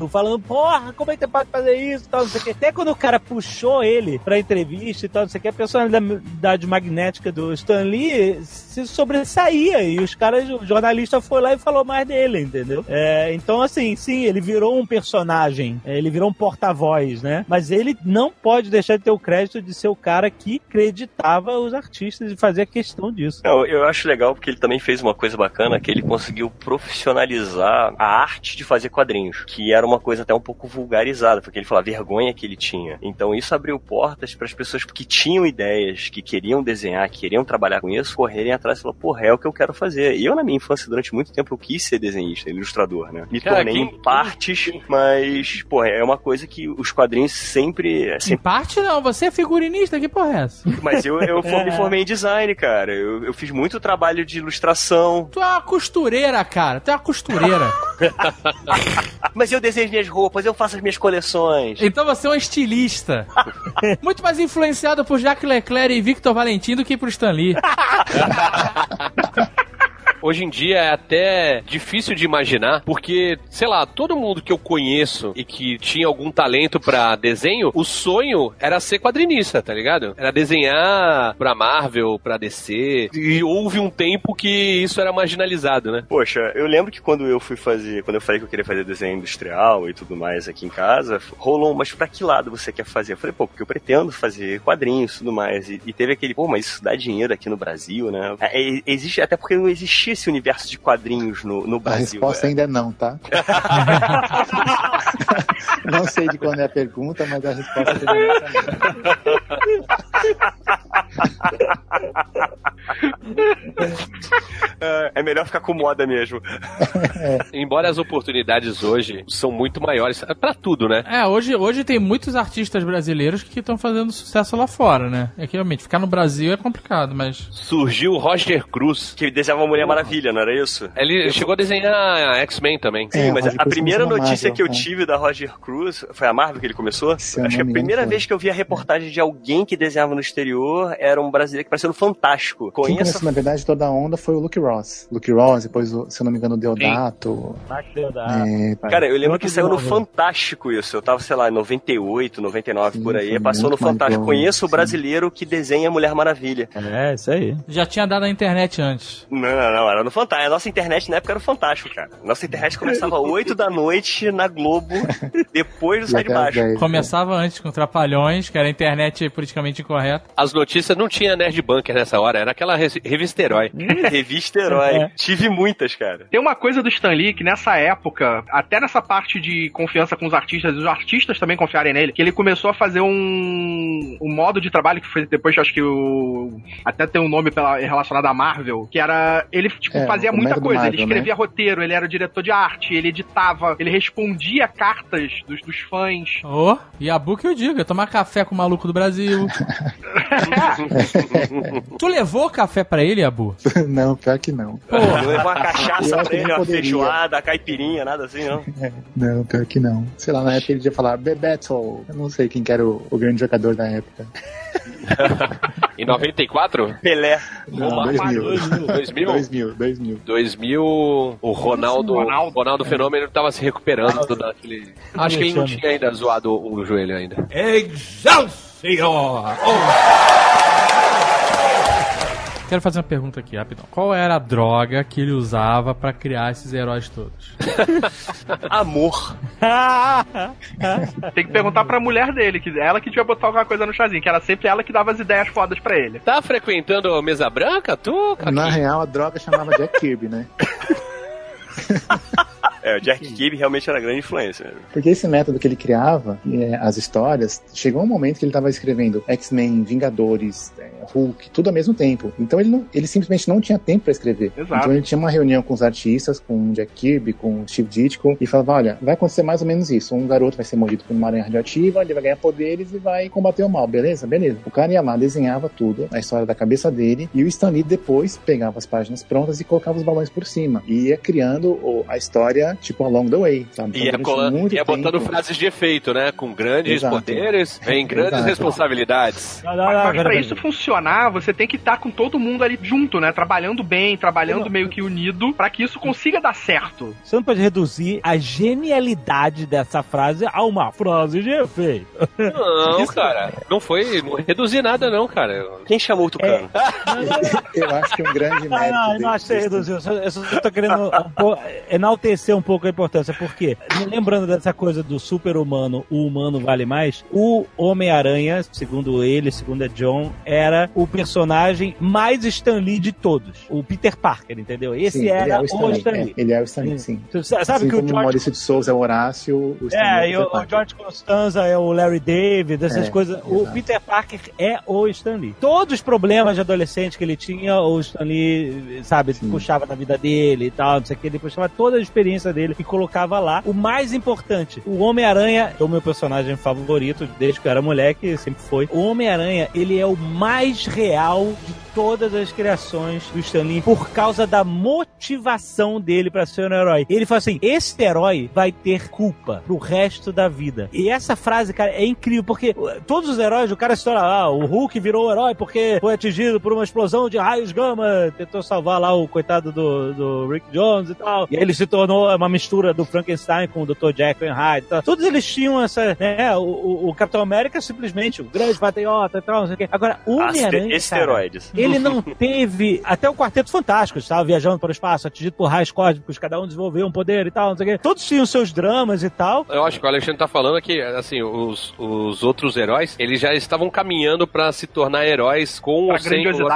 falando: Porra, como é que você pode fazer isso? Tal, não sei o. Até quando o cara puxou ele pra entrevista e tal, não sei o que, a personalidade magnética do Stan Lee se sobressaía. E os caras, o jornalista foi lá e falou mais dele, entendeu? É, então, assim, sim, ele virou um personagem, é, ele virou um porta-voz, né? Mas ele não pode deixar de ter o crédito de ser o cara que acreditava os artistas e fazia questão disso. Eu, eu acho legal porque ele também fez uma coisa bacana, que ele conseguiu profissionalizar a arte de fazer quadrinhos, que era uma coisa até um pouco vulgarizada, porque ele falava a vergonha que ele tinha. Então isso abriu portas para as pessoas que tinham ideias, que queriam desenhar, que queriam trabalhar com isso, correrem atrás e falar, porra, é o que eu quero fazer. E eu, na minha infância, durante muito tempo, eu quis ser desenhista, ilustrador, né? Me Cara, tornei quem- em partes, mas, porra, é uma coisa que os quadrinhos sempre, Em sempre parte não, você é figurinista, que porra é essa? mas eu, eu for- me formei em design, cara. Eu, eu fiz muito trabalho de ilustração. Tu é uma costureira, cara. Tu é uma costureira. Mas eu desenho minhas roupas, eu faço as minhas coleções. então você é um estilista. Muito mais influenciado por Jacques Leclerc e Victor Valentim do que por Stan Lee. Hoje em dia é até difícil de imaginar, porque, sei lá, todo mundo que eu conheço e que tinha algum talento pra desenho, o sonho era ser quadrinista, tá ligado? Era desenhar pra Marvel, pra DC. E houve um tempo que isso era marginalizado, né? Poxa, eu lembro que quando eu fui fazer, quando eu falei que eu queria fazer desenho industrial e tudo mais aqui em casa, rolou, mas pra que lado você quer fazer? Eu falei, pô, porque eu pretendo fazer quadrinhos e tudo mais. E, e teve aquele, pô, mas isso dá dinheiro aqui no Brasil, né? É, é, existe, até porque não existia esse universo de quadrinhos no, no A Brasil. resposta é. ainda é não, tá? não sei de quando é a pergunta, mas a resposta é não. É, é melhor ficar com moda mesmo. Embora as oportunidades hoje são muito maiores, é pra tudo, né? É, hoje, hoje tem muitos artistas brasileiros que estão fazendo sucesso lá fora, né? É que realmente, ficar no Brasil é complicado, mas. Surgiu o Roger Cruz. Que desenhava a Mulher Maravilha, não era isso? Ele chegou a desenhar X-Men também. Sim, É, mas Roger a Cruz primeira notícia Marvel, que eu é. tive da Roger Cruz foi a Marvel que ele começou. Acho que a me primeira vez que eu vi a reportagem de alguém que desenhava no exterior era um brasileiro que parecia no Fantástico. Quem Conheço. começou, na verdade, toda a onda foi o Luke Ross. Luke Ross, depois, o- se eu não me engano, o Deodato. Deodato. É, Cara, eu lembro que saiu no. Fantástico isso. Eu tava, sei lá, em 98, 99 Sim, por aí. Passou no Fantástico. longe, Conheço o sim. brasileiro que desenha Mulher Maravilha. É, isso aí. Já tinha dado na internet antes. Não, não, não, era no Fantástico. A nossa internet na época era o Fantástico, cara. Nossa internet começava às 8 da noite na Globo, depois do Sai de Baixo. 10. Começava antes com Trapalhões, que era a internet politicamente incorreta. As notícias não tinha Nerd Bunker nessa hora, era aquela re- revista herói. Revista Herói. É. Tive muitas, cara. Tem uma coisa do Stan Lee que nessa época, até nessa parte de confiança com os artistas, e os artistas também confiarem nele, que ele começou a fazer um, um modo de trabalho que foi depois, acho que o. Até tem um nome pela, relacionado à Marvel, que era. Ele, tipo, É, fazia muita coisa. ele Marvel, escrevia roteiro, ele era o diretor de arte, ele editava, ele respondia cartas dos, dos fãs. Ô, e a Bu que eu diga, tomar café com o maluco do Brasil. tu levou café pra ele, Abu? não, pior que não. Não levou uma cachaça pra ele, não uma poderia. feijoada, caipirinha, nada assim, não. Não, pior que não. Sei lá, na época ele ia falar Bebeto. Eu não sei quem que era o, o grande jogador da época. Em 94? Pelé. Não, Opa, 2000. 2000? 2000, 2000. 2000, o Ronaldo, Ronaldo. Ronaldo Fenômeno tava se recuperando daquele... Acho que ele não tinha ainda zoado o o joelho ainda. Quero fazer uma pergunta aqui, rapidão. Qual era a droga que ele usava pra criar esses heróis todos? Amor. Tem que perguntar pra mulher dele, que ela que devia botar alguma coisa no chazinho, que era sempre ela que dava as ideias fodas pra ele. Tá frequentando a mesa branca, tu, Na real, a droga chamava Jack Kirby, né? É, o Jack Kirby realmente era grande influência. Porque esse método que ele criava, é, as histórias, chegou um momento que ele estava escrevendo X-Men, Vingadores, é, Hulk, tudo ao mesmo tempo. Então ele, não, ele simplesmente não tinha tempo para escrever. Exato. Então ele tinha uma reunião com os artistas, com o Jack Kirby, com o Steve Ditko, e falava: olha, vai acontecer mais ou menos isso. Um garoto vai ser mordido por uma aranha radioativa, ele vai ganhar poderes e vai combater o mal, beleza? Beleza. O cara ia lá, desenhava tudo, a história da cabeça dele, e o Stan Lee depois pegava as páginas prontas e colocava os balões por cima. E ia criando a história, tipo, along the way, sabe? Então, Ia, durante cola- muito ia botando tempo- frases de efeito, né? Com grandes Exato. poderes, vem grandes Exato. responsabilidades. Não, não, Mas, não, mas pera, pra isso funcionar, você tem que estar com todo mundo ali junto, né? Trabalhando bem, trabalhando meio que unido, pra que isso consiga dar certo. Você não pode reduzir a genialidade dessa frase a uma frase de efeito. Não, cara. Não foi. Não reduzi nada, não, cara. Quem chamou o Tucano? Eu acho que um grande Não, mérito. não, eu não dele- acho que você reduziu. Eu só- Eu só tô querendo um pouco- enaltecer um pouco a importância. Porque, lembrando dessa coisa do super-humano, o humano vale mais, o Homem-Aranha, segundo ele, segundo a John, era o personagem mais Stan Lee de todos. O Peter Parker, entendeu? Esse Sim, era é o Stan Lee. Stan É, Lee. ele é o Stan Lee, sim. Sa- Sabe assim que o o George Maurício de Souza é o Horácio, o Stan É, é o o, Peter o. George Costanza é o Larry David, essas É, coisas. O exato. Peter Parker é o Stan Lee. Todos os problemas de adolescente que ele tinha, o Stan Lee, sabe, Sim. puxava na vida dele e tal, não sei o que, ele puxava toda a experiência dele e colocava lá. O mais importante, o Homem-Aranha é o meu personagem favorito, desde que eu era moleque, sempre foi. O Homem-Aranha, ele é o mais real de todas as criações do Stan Lee por causa da motivação dele pra ser um herói. Ele fala assim: esse herói vai ter culpa pro resto da vida. E essa frase, cara, é incrível, porque uh, todos os heróis, o cara estoura, ah, o Hulk virou herói porque foi atingido por uma explosão de raios gama, tentou salvar lá o coitado do, do Rick Jones e tal. E aí ele se tornou uma mistura do Frankenstein com o Dr. And Hyde e tal. Todos eles tinham essa, né, o, o- o Capitão América simplesmente o grande patriota e tal, não sei o quê. Agora, o Homem-Aranha, cara, Esteroides. Ele não teve. Até o Quarteto Fantástico estava viajando para o espaço, atingido por raios cósmicos, cada um desenvolveu um poder e tal, não sei o quê. Todos tinham seus dramas e tal. Eu acho que o Alexandre tá falando que, assim, os, os outros heróis, eles já estavam caminhando pra se tornar heróis com Pra ou sem o.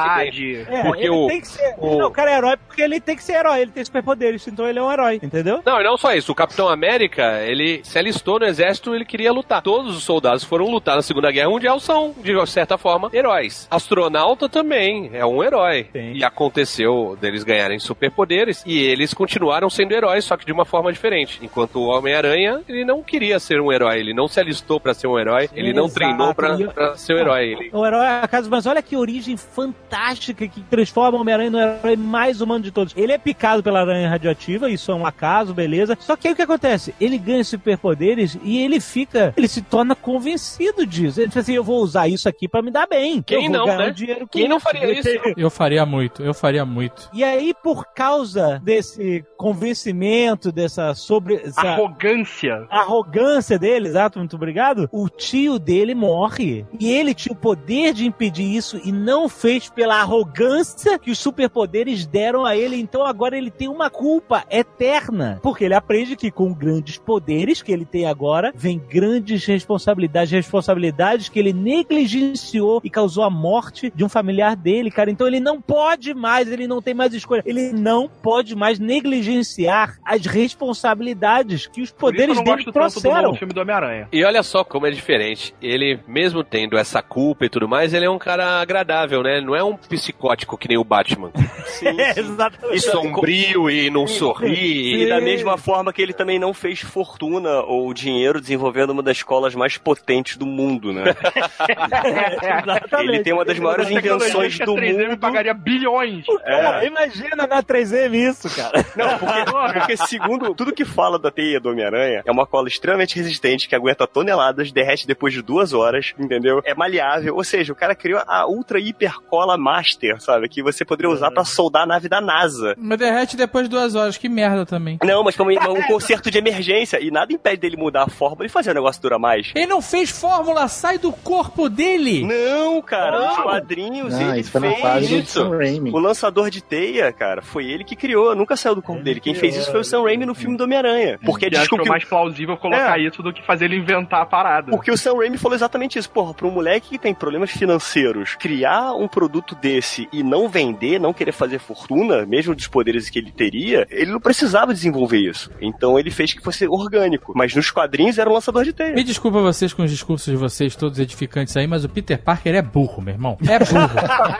É, Porque ele o- tem que ser. o- Não, o cara é herói porque ele tem que ser herói, ele tem superpoderes, então ele é um herói, entendeu? Não, e não só isso. O Capitão América, ele se alistou no exército, ele queria lutar. Todos os soldados que foram lutar na Segunda Guerra Mundial são, de certa forma, heróis. Astronauta também é um herói. Sim. E aconteceu deles ganharem superpoderes e eles continuaram sendo heróis, só que de uma forma diferente. Enquanto o Homem-Aranha, ele não queria ser um herói, ele não se alistou pra ser um herói, ele não Exato. treinou pra, pra ser um herói. Ele... O herói é acaso, mas olha que origem fantástica que transforma o Homem-Aranha no herói mais humano de todos. Ele é picado pela aranha radioativa, isso é um acaso, beleza. Só que aí o que acontece? Ele ganha superpoderes e ele fica, ele se torna convencido disso. Ele diz assim: eu vou usar isso aqui pra me dar bem. Quem não, ganhar né? um Quem não faria isso? Eu faria muito, eu faria muito. E aí, por causa desse convencimento, dessa sobre. essa Arrogância. arrogância dele, exato, muito obrigado, o tio dele morre. E ele tinha o poder de impedir isso e não fez pela arrogância que os superpoderes deram a ele. Então agora ele tem uma culpa eterna. Porque ele aprende que com grandes poderes que ele tem agora, vem grandes responsabilidades, responsabilidades que ele negligenciou e causou a morte de um familiar dele, cara. Então ele não pode mais, ele não tem mais escolha. Ele não pode mais negligenciar as responsabilidades que os Por isso eu poderes não dele gosto tanto do trouxeram. filme do Homem-Aranha. E olha só como é diferente. Ele, mesmo tendo essa culpa e tudo mais, ele é um cara agradável, né? Não é um psicótico que nem o Batman. Sim, É, sim. exatamente. E sombrio e não sorri. E da mesma forma que ele também não fez fortuna ou dinheiro desenvolvendo uma das escolas mais potentes do mundo, né? Ele tem uma das maiores invenções que a do 3M mundo. pagaria bilhões. É. Imagina na 3M isso, cara. Não, porque, porque segundo tudo que fala da teia do Homem-Aranha, é uma cola extremamente resistente, que aguenta toneladas, derrete depois de duas horas, entendeu? É maleável, ou seja, o cara criou a ultra hiper cola master, sabe? Que você poderia usar pra soldar a nave da NASA. Mas derrete depois de duas horas, que merda também. Não, mas como um conserto de emergência, e nada impede dele mudar a fórmula e fazer o negócio durar mais. Ele não fez fórmula, sai do corpo dele! Não, cara, nos quadrinhos Ah, ele isso foi na fez do isso. Sam Raimi. O lançador de teia, cara, foi ele que criou, nunca saiu do corpo dele. Quem fez isso foi o Sam Raimi no filme do Homem-Aranha. Porque E acho que desculpa, é mais plausível colocar É. isso do que fazer ele inventar a parada. Porque o Sam Raimi falou exatamente isso. Porra, pra um moleque que tem problemas financeiros, criar um produto desse e não vender, não querer fazer fortuna, mesmo dos poderes que ele teria, ele não precisava desenvolver isso. Então ele fez que fosse orgânico. Mas nos quadrinhos era um lançador de teia. Me desculpa vocês com os discursos de vocês, todos edificantes aí, mas o Peter Parker é burro, meu irmão. É burro.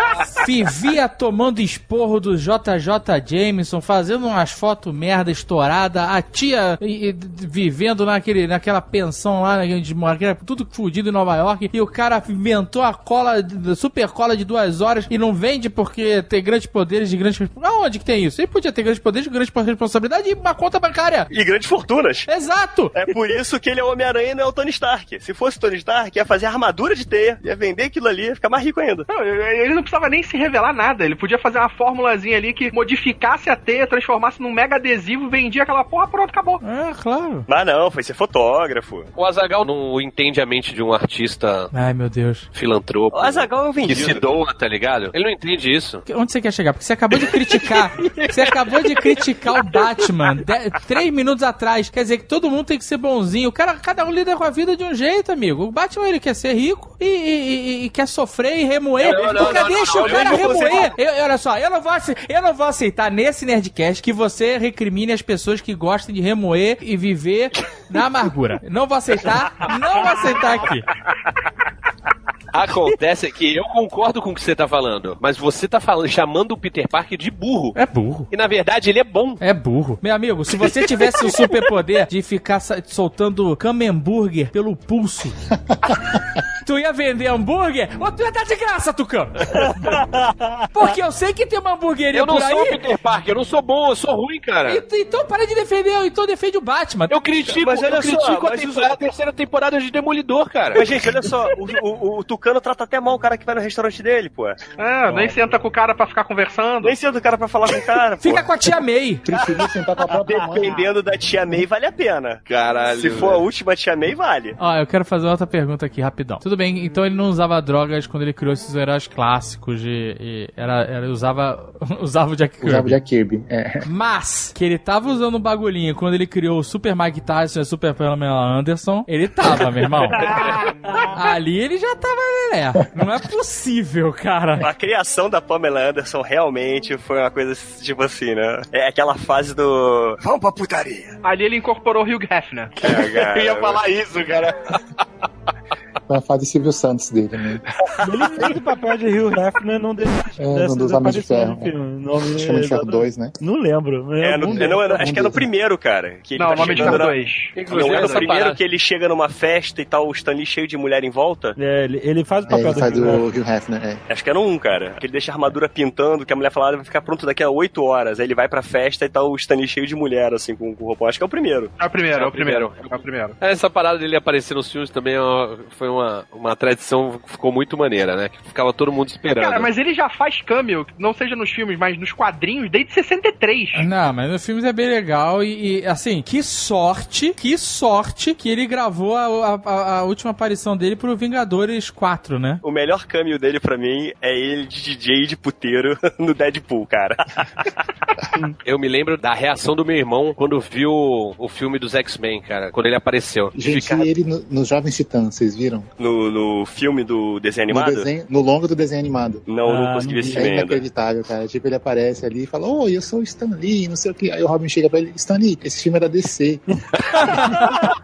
Vivia tomando esporro do JJ Jameson, fazendo umas fotos merda estourada, a tia e- e vivendo naquele, naquela pensão lá onde mora, que era tudo fudido em Nova York, e o cara inventou a cola, super cola de duas horas e não vende porque tem grandes poderes de grandes. Aonde que tem isso? Ele podia ter grandes poderes de grande responsabilidade e uma conta bancária. E grandes fortunas. Exato! É por isso que ele é o Homem-Aranha e não é o Tony Stark. Se fosse o Tony Stark, ia fazer armadura de teia, ia vender aquilo ali, ia ficar mais rico ainda. Não, ele não precisava nem se revelar nada. Ele podia fazer uma formulazinha ali que modificasse a teia, transformasse num mega adesivo, vendia aquela porra, pronto, acabou. É, claro. Mas não, foi ser fotógrafo. O Azagal não entende a mente de um artista Ai, meu Deus. filantropo. O Azaghal é um que se doa, tá ligado? Ele não entende isso. Onde você quer chegar? Porque você acabou de criticar. você acabou de criticar o Batman de- três minutos atrás. Quer dizer que todo mundo tem que ser bonzinho. O cara, cada um lida com a vida de um jeito, amigo. O Batman ele quer ser rico e, e- e- e quer sofrer e remoer. Não, não, Porque não, deixa não, o cara remoer. Eu- olha só, eu não, vou, eu não vou aceitar nesse Nerdcast que você recrimine as pessoas que gostam de remoer e viver na amargura. Não vou aceitar, não vou aceitar aqui. Acontece que eu concordo com o que você tá falando, mas você tá falando, chamando o Peter Parker de burro. É burro. E na verdade ele é bom. É burro. Meu amigo, se você tivesse o superpoder de ficar soltando camembert pelo pulso, tu ia vender hambúrguer ou tu ia dar de graça, Tucano? Porque eu sei que tem uma hamburgueria Eu não por sou o aí. Peter Parker, eu não sou bom, eu sou ruim, cara. E- Então para de defender, então defende o Batman. Eu critico, Mas olha eu só, critico a, mas tempo- isso- a terceira temporada de Demolidor, cara. Mas, gente, olha só, o, o- o Tucano trata até mal o cara que vai no restaurante dele, pô. É, nem senta com o cara pra ficar conversando. Nem sendo o cara pra falar com o cara, pô. Fica com a tia May. Preferia sentar com a própria mãe. Dependendo da tia May, vale a pena. Caralho. Se for a última tia May, vale. Ó, eu quero fazer outra pergunta aqui, rapidão. Tudo bem, então ele não usava drogas quando ele criou esses heróis clássicos de. e era, era usava, usava o Jack Kirby. Usava o Jack Kirby. É. Mas, que ele tava usando o bagulhinho quando ele criou o Super Mike Tyson e o Super Pamela Anderson, ele tava, meu irmão. Ali ele já tava lelé. Não é possível, cara. A criação da Pamela Anderson realmente foi uma coisa tipo assim, né? É aquela fase do. Vamos pra putaria. Ali ele incorporou o Hugh Hefner. cara. Eu ia falar isso, cara. Foi a fase Silvio Santos dele, né? Ele fez o papel de Hugh Hefner num desses, É, dessas dos Homens de Ferro. no filme. No Homem- Acho que é de Ferro 2, né? Não lembro. É, no- é, não, é, acho que é no primeiro, cara. Que ele Não, tá Homem de Ferro na- 2. Não é no primeiro que ele chega numa festa e tal, o Stanley cheio de mulher em volta? É, ele, ele faz o É, papel ele faz do do Hugh Hefner, é. Acho que é no um, cara. Que ele deixa a armadura pintando, que a mulher fala, "Ah, vai ficar pronto daqui a 8 horas. Aí ele vai pra festa e tá o Stanley cheio de mulher, assim, com, com o roupão. Acho que é o primeiro. É o primeiro, é o primeiro. É o primeiro. Essa parada dele aparecer nos filmes também é uma- foi uma, uma tradição que ficou muito maneira, né? Que ficava todo mundo esperando. Cara, mas ele já faz cameo, não seja nos filmes, mas nos quadrinhos, desde 63. Não, mas nos filmes é bem legal e, e, assim, que sorte, que sorte que ele gravou a, a- a última aparição dele pro Vingadores 4, né? O melhor cameo dele pra mim é ele de DJ de puteiro no Deadpool, cara. Eu me lembro da reação do meu irmão quando viu o filme dos X-Men, cara, quando ele apareceu. Gente, Fica- e ele no- nos Jovens Titãs, vocês viram? No, no filme do desenho No, animado? desenho, no longo do desenho animado. Não, não Ah, consegui não ver esse vi. É inacreditável, cara. Tipo, ele aparece ali e fala, oi, eu sou o Stan Lee, não sei o que. Aí o Robin chega pra ele, Stan Lee, esse filme é da DC.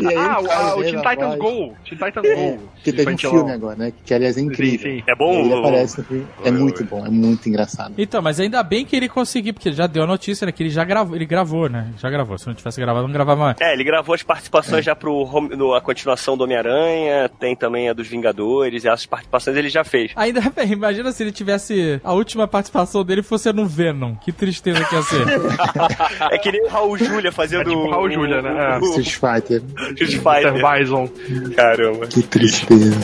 e aí Ah, o, ah, o Teen Titans. Go. Teen Titans Go. Que teve um filme agora, né? Que aliás é incrível. Sim, sim. É bom? Ele aparece no filme. É muito bom, é muito engraçado. Então, mas ainda bem que ele conseguiu, porque ele já deu a notícia, né? Que ele já gravou, ele gravou, né? Já gravou. Se não tivesse gravado, não gravava mais. É, ele gravou as participações já pro home- no, a continuação do Homem-Aranha, tem também a dos Vingadores, essas participações ele já fez. Ainda bem, imagina se ele tivesse. A última participação dele fosse no Venom. Que tristeza que ia ser. É que nem o Raul Júlia fazendo. É tipo o Raul Júlia, né? É. O, o, Street Fighter. Street. Fighter. Bison. Caramba. Que tristeza.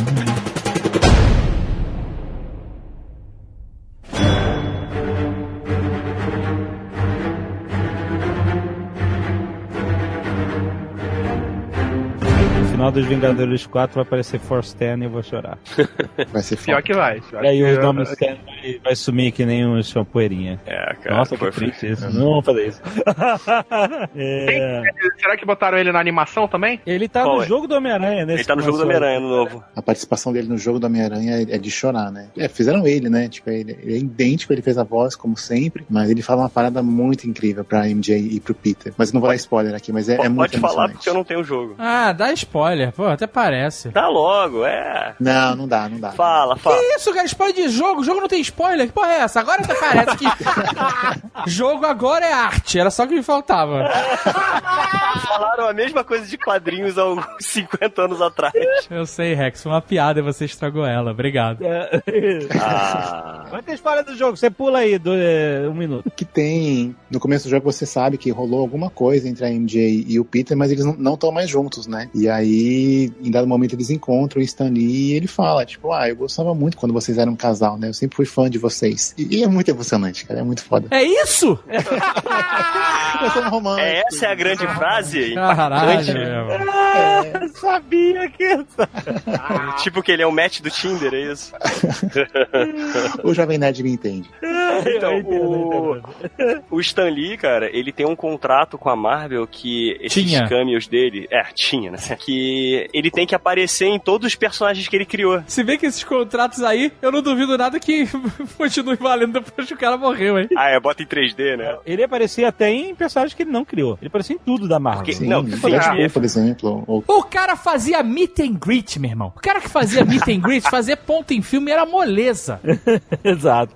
Final dos Vingadores 4 vai aparecer Force 10 e eu vou chorar. Vai ser Pior foda. que vai. E aí o nome Stan vai, vai sumir que nem um champoeirinha. É, cara. Nossa, que foi- triste isso. Não vou fazer isso. É, Será que botaram ele na animação também? ele tá Qual no é? jogo do Homem-Aranha, né? Ele tá no jogo do Homem-Aranha no novo. A participação dele no jogo do Homem-Aranha é, é de chorar, né? É, fizeram ele, né? Tipo, ele, ele é idêntico, ele fez a voz, como sempre, mas ele fala uma parada muito incrível pra MJ e pro Peter. Mas eu não vou dar spoiler aqui, mas é, é muito Pode falar emocionante. porque eu não tenho o jogo. ah, dá spoiler. Pô, até parece. Dá logo, é. Não, não dá, não dá. Fala, fala. Que isso, cara? Spoiler de jogo? O jogo não tem spoiler? Que porra é essa? Agora até parece que. jogo agora é arte. Era só o que me faltava. Falaram a mesma coisa de quadrinhos há uns 50 anos atrás. Eu sei, Rex. Foi uma piada e você estragou ela. Obrigado. Ah. Vai ter spoiler do jogo, você pula aí do, é, um minuto. Que tem. No começo do jogo você sabe que rolou alguma coisa entre a MJ e o Peter, mas eles não estão mais juntos, né? E aí, em dado momento, eles encontram o Stan Lee e ele fala, tipo, ah, eu gostava muito quando vocês eram um casal, né? Eu sempre fui fã de vocês. E, e é muito emocionante, cara. É muito foda. É isso? Eu sou um romântico. É, essa é a grande frase? Caralho, meu. Eu sabia que. Tipo que ele é o match do Tinder, é isso? O Jovem Nerd me entende. Então, o, o Stan Lee, cara, ele tem um contrato com a Marvel que esses Tinha. cameos dele. É, tinha, né? Que ele tem que aparecer em todos os personagens que ele criou. Se bem que esses contratos aí, eu não duvido nada que continue valendo depois que o cara morreu, hein? Ah, é, bota em 3D, né? Ele aparecia até em personagens que ele não criou. Ele aparecia em tudo da Marvel. Porque- Sim, Não, sim, por exemplo. Ou O cara fazia meet and greet, meu irmão. O cara que fazia meet and greet, fazer ponto em filme era moleza. Exato.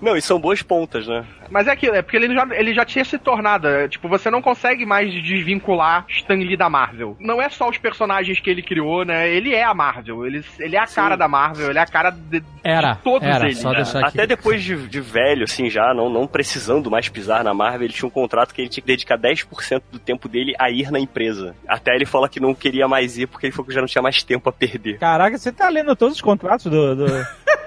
Não, e são boas pontas, né? Mas é aquilo, é porque ele já, ele já tinha se tornado. é, Tipo, você não consegue mais desvincular Stan Lee da Marvel. Não é só os personagens que ele criou, né? Ele é a Marvel. Ele, ele é a cara da Marvel, ele é a cara de, Era, de todos era, eles. né? aqui. Até depois de, de velho, assim, já, não, não precisando mais pisar na Marvel, ele tinha um contrato que ele tinha que dedicar 10% do tempo dele a ir na empresa. Até ele fala que não queria mais ir porque ele falou que já não tinha mais tempo a perder. Caraca, você tá lendo todos os contratos do. do...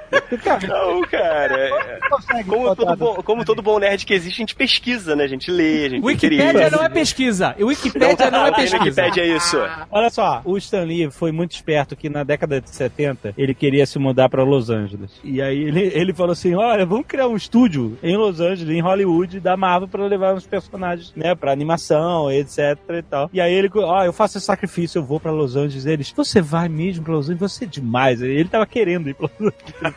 Não, cara. é- Como todo, bom, como todo bom nerd que existe, a gente pesquisa, né? A gente lê, a gente Wikipédia não é pesquisa. Wikipédia não é Lá no pesquisa. Wikipédia é isso. Olha só, o Stan Lee foi muito esperto que na década de 70 ele queria se mudar pra Los Angeles. E aí ele, ele falou assim: olha, vamos criar um estúdio em Los Angeles, em Hollywood, da Marvel pra levar uns personagens, né, pra animação, etc e tal. E aí ele, ó, eu faço esse sacrifício, eu vou pra Los Angeles. Eles, você vai mesmo pra Los Angeles? Você é demais. Ele tava querendo ir pra Los Angeles.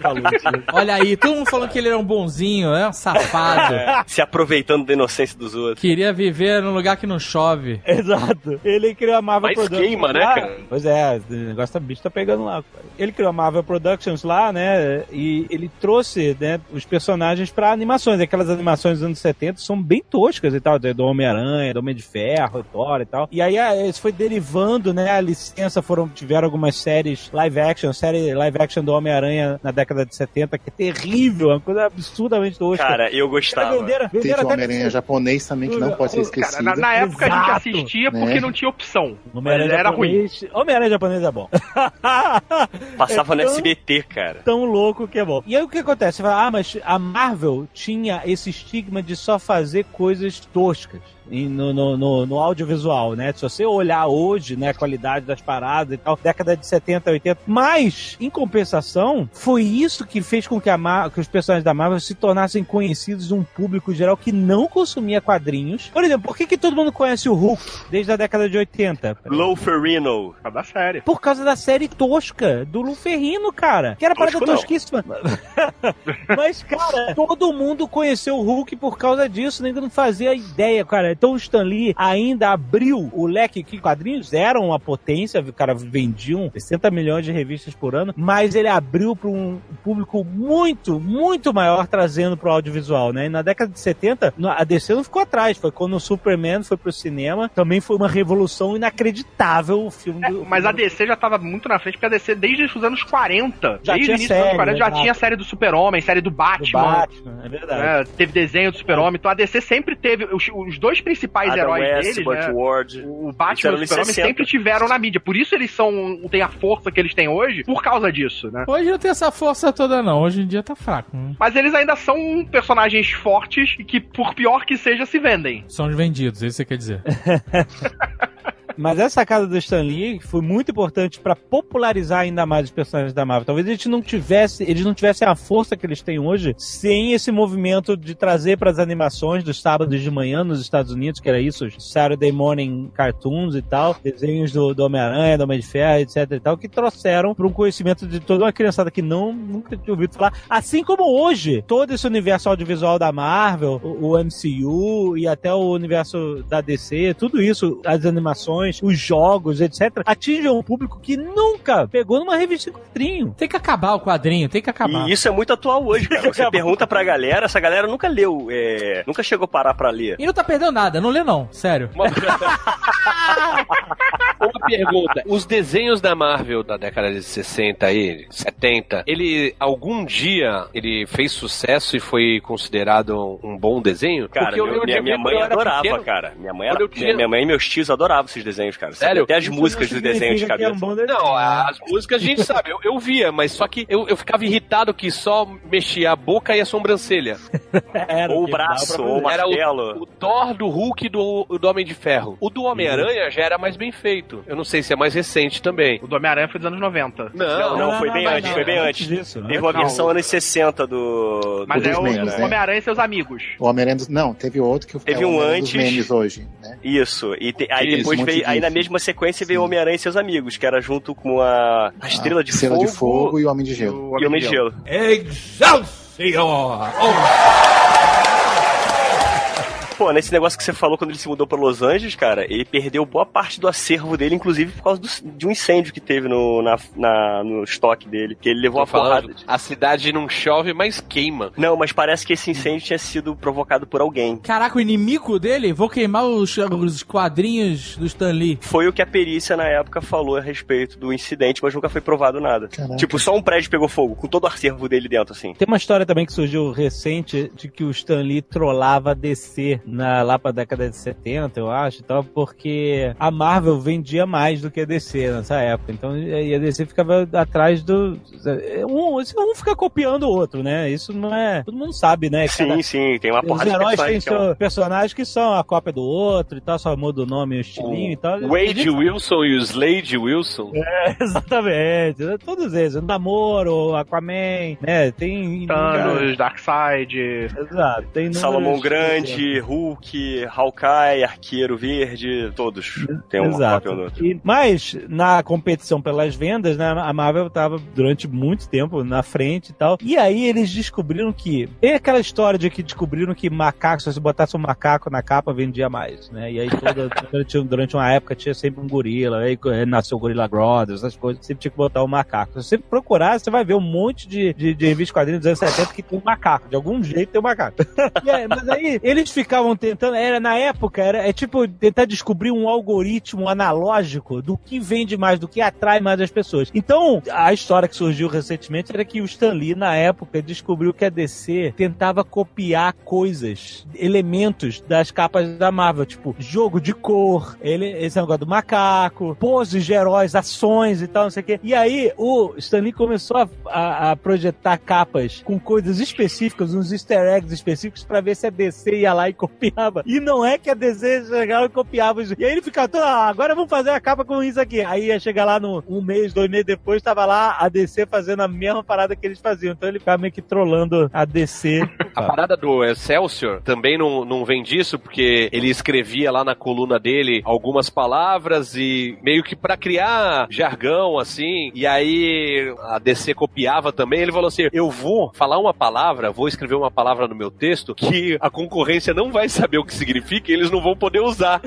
Olha aí, todo mundo falando que ele era um bonzinho, é um safado. É, se aproveitando da inocência dos outros. Queria viver num lugar que não chove. Exato. Ele criou a Marvel Mas Productions. queima, né, lá. cara? Pois é, o negócio tá bicho tá pegando lá. cara. Ele criou a Marvel Productions lá, né? E ele trouxe, né, os personagens pra animações. Aquelas animações dos anos 70 são bem toscas e tal, do Homem-Aranha, do Homem de Ferro, Thor e tal. E aí ah, isso foi derivando, né? A licença foram tiveram algumas séries live action, série live action do Homem-Aranha na década de 70, que é terrível, uma coisa absurdamente tosca. Cara, eu gostava. Venderam, Teve venderam o até Homem-Aranha japonês também, que não pode ser Cara, esquecido. na, na época a gente Exato. assistia porque Né? não tinha opção. Homem-Aranha era ruim. japonês. Homem-Aranha japonês é bom. Passava no É tão- SBT, cara. tão louco que é bom. E aí o que acontece? Você fala, ah, mas a Marvel tinha esse estigma de só fazer coisas toscas. No, no, no, no audiovisual, né? Se você olhar hoje, né, a qualidade das paradas e tal, década de 70, 80. Mas, em compensação, foi isso que fez com que, a Mar que os personagens da Marvel se tornassem conhecidos de um público geral que não consumia quadrinhos. Por exemplo, por que, que todo mundo conhece o Hulk desde a década de 80? Low Ferrino. Por causa da série. Por causa da série tosca do Luferrino, cara. Que era parada Tosco não. tosquíssima. Mas, cara, todo mundo conheceu o Hulk por causa disso, nem que não fazia ideia, cara. Então o Stan Lee ainda abriu o leque que quadrinhos eram uma potência, o cara vendiam 60 milhões de revistas por ano, mas ele abriu para um público muito, muito maior trazendo pro audiovisual, né? E na década de 70, a DC não ficou atrás, foi quando o Superman foi pro cinema, também foi uma revolução inacreditável o filme do... Mas a DC já tava muito na frente, porque a DC desde os anos 40, Já desde tinha o início dos anos série, 40, já exato. tinha a série do Super-Homem, série do do Batman. Batman, é verdade. né? teve desenho do Super-Homem, então a DC sempre teve os, os dois principais Adam heróis West, deles, Burt né? Ward. O Batman e o 60. sempre tiveram na mídia. Por isso eles são têm a força que eles têm hoje, por causa disso, né? Hoje não tem essa força toda, não. Hoje em dia tá fraco. né? Mas eles ainda são personagens fortes e que, por pior que seja, se vendem. São os vendidos, é isso que você quer dizer. Mas essa sacada do Stan Lee foi muito importante pra popularizar ainda mais os personagens da Marvel. Talvez eles não tivesse, eles não tivessem a força que eles têm hoje sem esse movimento de trazer para as animações dos sábados de manhã nos Estados Unidos, que era isso, Saturday Morning Cartoons e tal, desenhos do, do Homem-Aranha, do Homem de Ferro, etc e tal, que trouxeram para um conhecimento de toda uma criançada que não nunca tinha ouvido falar. Assim como hoje, todo esse universo audiovisual da Marvel, o, o MCU e até o universo da DC, tudo isso, as animações, os jogos, etc., atingem um público que nunca pegou numa revista em quadrinho. Tem que acabar o quadrinho, tem que acabar. E isso é muito atual hoje, cara. Você pergunta pra galera, essa galera nunca leu, é, nunca chegou a parar pra ler. E não tá perdendo nada, não lê não, sério. Uma... Uma pergunta. Os desenhos da Marvel da década de 60 aí, 70, ele algum dia ele fez sucesso e foi considerado um bom desenho? Cara, Porque eu meu- minha, minha mãe adorava, pequeno. cara. Minha mãe, era, minha, minha mãe e meus tios adoravam esses desenhos, cara. Sabe Sério? Até as Isso músicas não dos desenhos de que é cabeça. um desenho. Não, as músicas a gente sabe, eu, eu via, mas só que eu, eu ficava irritado que só mexia a boca e a sobrancelha. Era Ou o braço, ou o fazer. Era martelo. O Thor do Hulk e do, do Homem de Ferro. O do Homem-Aranha já era mais bem feito. Eu não sei se é mais recente também. O do Homem-Aranha foi dos anos 90. Não, não, foi bem não, antes, não, foi bem não, antes. disso, né? Teve uma Não. versão anos 60 do. Mas do é o do né? Homem-Aranha e seus amigos. O Homem-Aranha dos... Não, teve outro que Teve é o um Homem-Aranha dos antes. memes hoje, né? Isso. E te- aí Isso, depois veio. Aí na disso. mesma sequência veio. Homem-Aranha e seus amigos, que era junto com a, a Estrela de Fogo. de Fogo e o Homem de Gelo. E o Homem de Gelo. Excelsior! Pô, nesse negócio que você falou quando ele se mudou pra Los Angeles, cara, ele perdeu boa parte do acervo dele, inclusive por causa do- de um incêndio que teve no, na, na- no estoque dele. Que ele levou Tô uma porrada. falando, a cidade não chove, mas queima. Não, mas parece que esse incêndio tinha sido provocado por alguém. Caraca, o inimigo dele? Vou queimar os, os quadrinhos do Stan Lee. Foi o que a perícia na época falou a respeito do incidente, mas nunca foi provado nada. Caraca. Tipo, só um prédio pegou fogo, com todo o acervo dele dentro, assim. Tem uma história também que surgiu recente de que o Stan Lee trollava DC na, lá pra década de 70, eu acho, então, porque a Marvel vendia mais do que a DC nessa época. Então, e a DC ficava atrás do. Um, um fica copiando o outro, né? Isso não é. Todo mundo sabe, né? Sim, Cada- sim, tem uma porrada de heróis têm personagens é um- personagens que são a cópia do outro e tal, só muda o nome e o estilinho e tal. Wade Wilson e o Slade Wilson. É, exatamente. Todos eles. O Namoro, Aquaman, né? Tem. Thanos, Darkseid. Exato. Tem Salomão Grande, Hulk, Hawkeye, Arqueiro Verde, todos. Tem uma Exato. cópia um do outro. E- mas na competição pelas vendas, né, a Marvel estava durante muito tempo na frente e tal. E aí eles descobriram que tem aquela história de que descobriram que macaco, se você botasse um macaco na capa, vendia mais, né? E aí toda, durante, uma época tinha sempre um gorila, aí nasceu o Gorilla Grodd, essas coisas, sempre tinha que botar um macaco. Se você procurar, você vai ver um monte de, de, de revistas quadrinhos dos anos 70 que tem um macaco. De algum jeito tem um macaco. Aí, mas aí eles ficavam tentando, era na época, era é tipo tentar descobrir um algoritmo analógico do que vende mais, do que atrai mais as pessoas. Então, a história que surgiu recentemente era que o Stan Lee, na época, descobriu que a DC tentava copiar coisas, elementos das capas da Marvel, tipo jogo de cor, ele, esse negócio do macaco, poses de heróis, ações e tal, não sei o quê. E aí, o Stan Lee começou a, a- a projetar capas com coisas específicas, uns easter eggs específicos pra ver se a DC ia lá e copiava. E não é que a DC chegava e copiava. E aí ele ficava todo, ah, agora vamos fazer a capa com isso aqui. Aí ia chegar lá no um mês, dois meses depois, tava lá a DC fazendo a mesma parada que eles faziam. Então ele ficava meio que trolando a DC. A parada do Excelsior também não, não vem disso, porque ele escrevia lá na coluna dele algumas palavras e meio que pra criar jargão, assim, e aí a DC copiava também. Ele falou assim: Eu vou falar uma palavra, vou escrever uma palavra no meu texto que a concorrência não vai saber o que significa e eles não vão poder usar.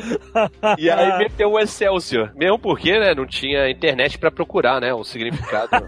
E aí meteu o Excelsior. Mesmo porque, né, não tinha internet pra procurar, né, o significado.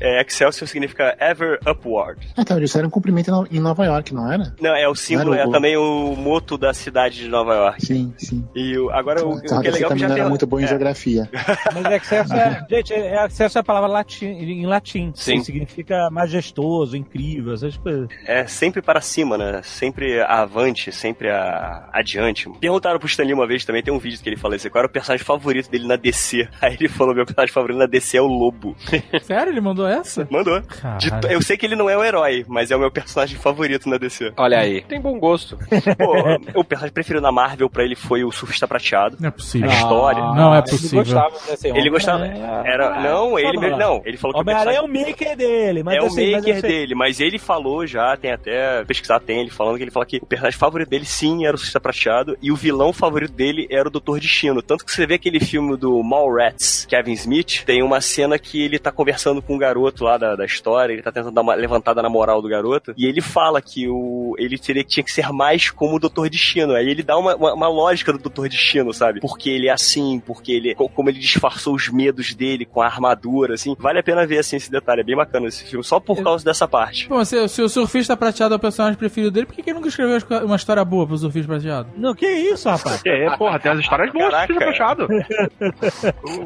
É, Excelsior significa ever upward. Então, isso era um cumprimento em No- em Nova York, não era? Não, é o símbolo, o- é também o moto da cidade de Nova York. Sim, sim. E o- agora o, o Então, que é você legal é que também já não tem. era muito bom em é, geografia. Mas excesso é. Gente, é- excesso é a palavra latim, em latim. Sim. Significa majestoso, incrível, essas coisas. é sempre para cima, né? Sempre avante, sempre a, adiante. Perguntaram pro Stanley uma vez também, tem um vídeo que ele falou assim, qual era o personagem favorito dele na DC. Aí ele falou, meu personagem favorito na DC é o Lobo. Sério? Ele mandou essa? Mandou. De- eu sei que ele não é o herói, mas é o meu personagem favorito na DC. Olha aí, tem bom gosto. Pô, o personagem preferido na Marvel pra ele foi o Surfista Prateado. Não é possível. A história. Não é Ele possível. gostava desse Ele gostava. Era, não, ele lá. não, ele falou que o Homem-Aranha é o personagem- maker dele, mas é o assim, mas maker sei- dele, mas ele falou já, tem até pesquisar, tem ele falando que ele fala que o personagem favorito dele sim era o Surfista Prateado e o vilão favorito dele era o Doutor Destino. Tanto que você vê aquele filme do Mallrats, Kevin Smith, tem uma cena que ele tá conversando com um garoto lá da, da história, ele tá tentando dar uma levantada na moral do garoto, e ele fala que o ele teria, tinha que ser mais como o Doutor Destino. Aí ele dá uma, uma, uma lógica do Doutor Destino, sabe? Porque ele é assim, porque ele. co- Como ele disfarçou os medos dele com a armadura, assim. Vale a pena ver assim esse detalhe, é bem bacana esse filme, só por causa dessa parte. Bom, se, se o surfista prateado é o personagem preferido dele, por que, ele nunca escreveu uma história boa pro surfista prateado? Não, que isso, rapaz? É, porra, tem as histórias boas do Caraca. Filho Fechado.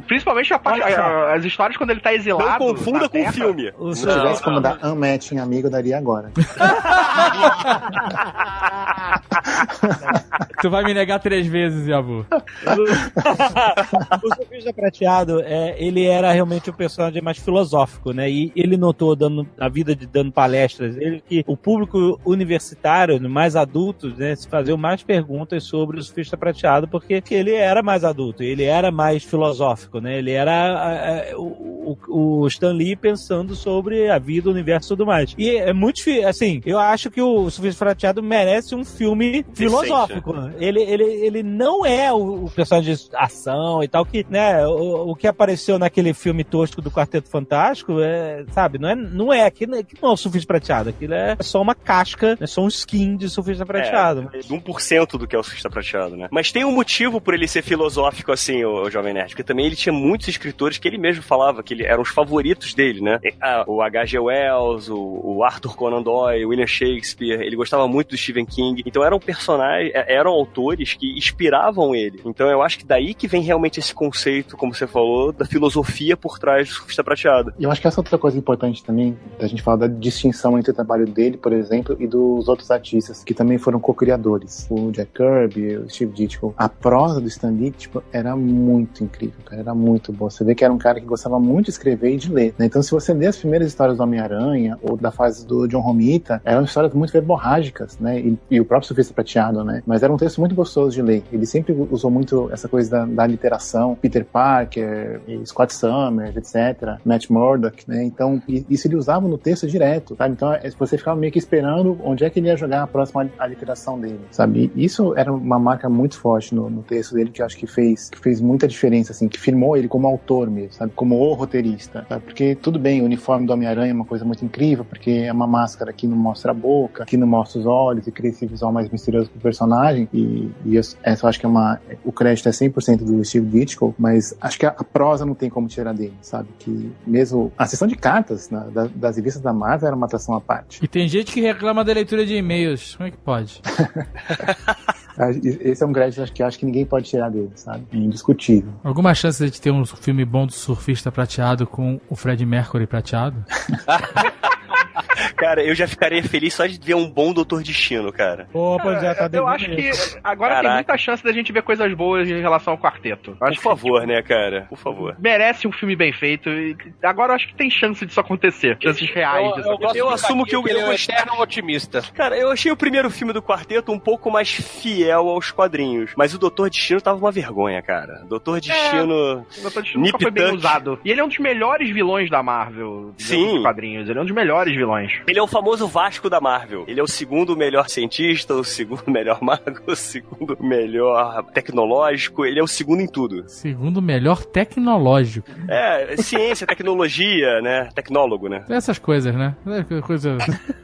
Principalmente a parte, a- as histórias quando ele tá exilado. Não confunda com o filme. O Se eu tivesse como dar unmatch em amigo, eu daria agora. tu vai me negar três vezes, Yabu. o surfista prateado, é, ele era realmente um personagem mais filosófico, né? E ele notou, dando, na vida de dando palestras, ele que o público universitário, mais adultos, né, se faziam mais perguntas sobre o surfista prateado, porque ele era mais adulto, ele era mais filosófico, né? Ele era a- a- o, o, Stan Lee pensando sobre a vida, o universo e tudo mais. E é muito, assim, eu acho que o surfista prateado merece um filme filosófico. né? Ele, ele, ele não é o, o personagem de ação e tal, que, né, o, o que apareceu naquele filme tosco do Quarteto Fantástico, é, sabe, não é, não é, aquilo, aquilo não é o surfista prateado, aquilo é só uma casca, é só um skin de surfista prateado. É, de 1% do que é o surfista prateado, né? Mas tem um motivo por ele ser filosófico assim, o, Jovem Nerd, porque também ele tinha muitos escritores que ele mesmo falava que que ele, eram os favoritos dele, né? Ah, o H.G. Wells, o, o Arthur Conan Doyle, William Shakespeare, ele gostava muito do Stephen King. Então eram personagens, é, eram autores que inspiravam ele. Então eu acho que daí que vem realmente esse conceito, como você falou, da filosofia por trás do surfista prateado. E eu acho que essa outra coisa importante também, da gente falar da distinção entre o trabalho dele, por exemplo, e dos outros artistas que também foram co-criadores. O Jack Kirby, o Steve Ditko. A prosa do Stan Lee, tipo, era muito incrível, cara. Era muito boa. Você vê que era um cara que gostava muito de escrever e de ler. Né? Então, se você lê as primeiras histórias do Homem-Aranha ou da fase do John Romita, eram histórias muito verborrágicas, né? E, e o próprio Surfista Prateado, né? Mas era um texto muito gostoso de ler. Ele sempre usou muito essa coisa da, da literação. Peter Parker, Scott Summers, etc. Matt Murdock, né? Então, isso ele usava no texto direto, sabe? Então, é, você ficava meio que esperando onde é que ele ia jogar a próxima aliteração dele, sabe? E isso era uma marca muito forte no, no texto dele que eu acho que fez, que fez muita diferença, assim, que firmou ele como autor mesmo, sabe? Como o roteirista, sabe? Porque tudo bem, o uniforme do Homem-Aranha é uma coisa muito incrível, porque é uma máscara que não mostra a boca, que não mostra os olhos e cria esse visual mais misterioso pro personagem. E, e essa eu acho que é uma. O crédito é 100% do Steve Ditko, mas acho que a, a, prosa não tem como tirar dele, sabe? Que mesmo a sessão de cartas né, da, das revistas da Marvel era uma atração à parte. E tem gente que reclama da leitura de e-mails. Como é que pode? Esse é um crédito que acho que ninguém pode tirar dele, sabe? É indiscutível. Alguma chance de ter um filme bom do surfista prateado com o Fred Mercury prateado? Cara, eu já ficaria feliz só de ver um bom Doutor Destino, cara. Pô, pois é, tá Eu acho que agora Caraca. tem muita chance da gente ver coisas boas em relação ao quarteto. Por favor, que, tipo, né, cara? Por favor. Merece um filme bem feito. Agora eu acho que tem chance disso acontecer. Chances reais eu, disso eu, eu, eu assumo que eu, ele é um eterno otimista. Cara, eu achei o primeiro filme do quarteto um pouco mais fiel aos quadrinhos. Mas o Doutor Destino tava uma vergonha, cara. Doutor Destino. É, o Doutor Destino nunca foi bem usado. E ele é um dos melhores vilões da Marvel. Sim. Dos quadrinhos. Ele é um dos melhores vilões. Ele é o famoso Vasco da Marvel. Ele é o segundo melhor cientista, o segundo melhor mago, o segundo melhor tecnológico. Ele é o segundo em tudo. Segundo melhor tecnológico. É, ciência, tecnologia, né? Tecnólogo, né? Essas coisas, né? Coisas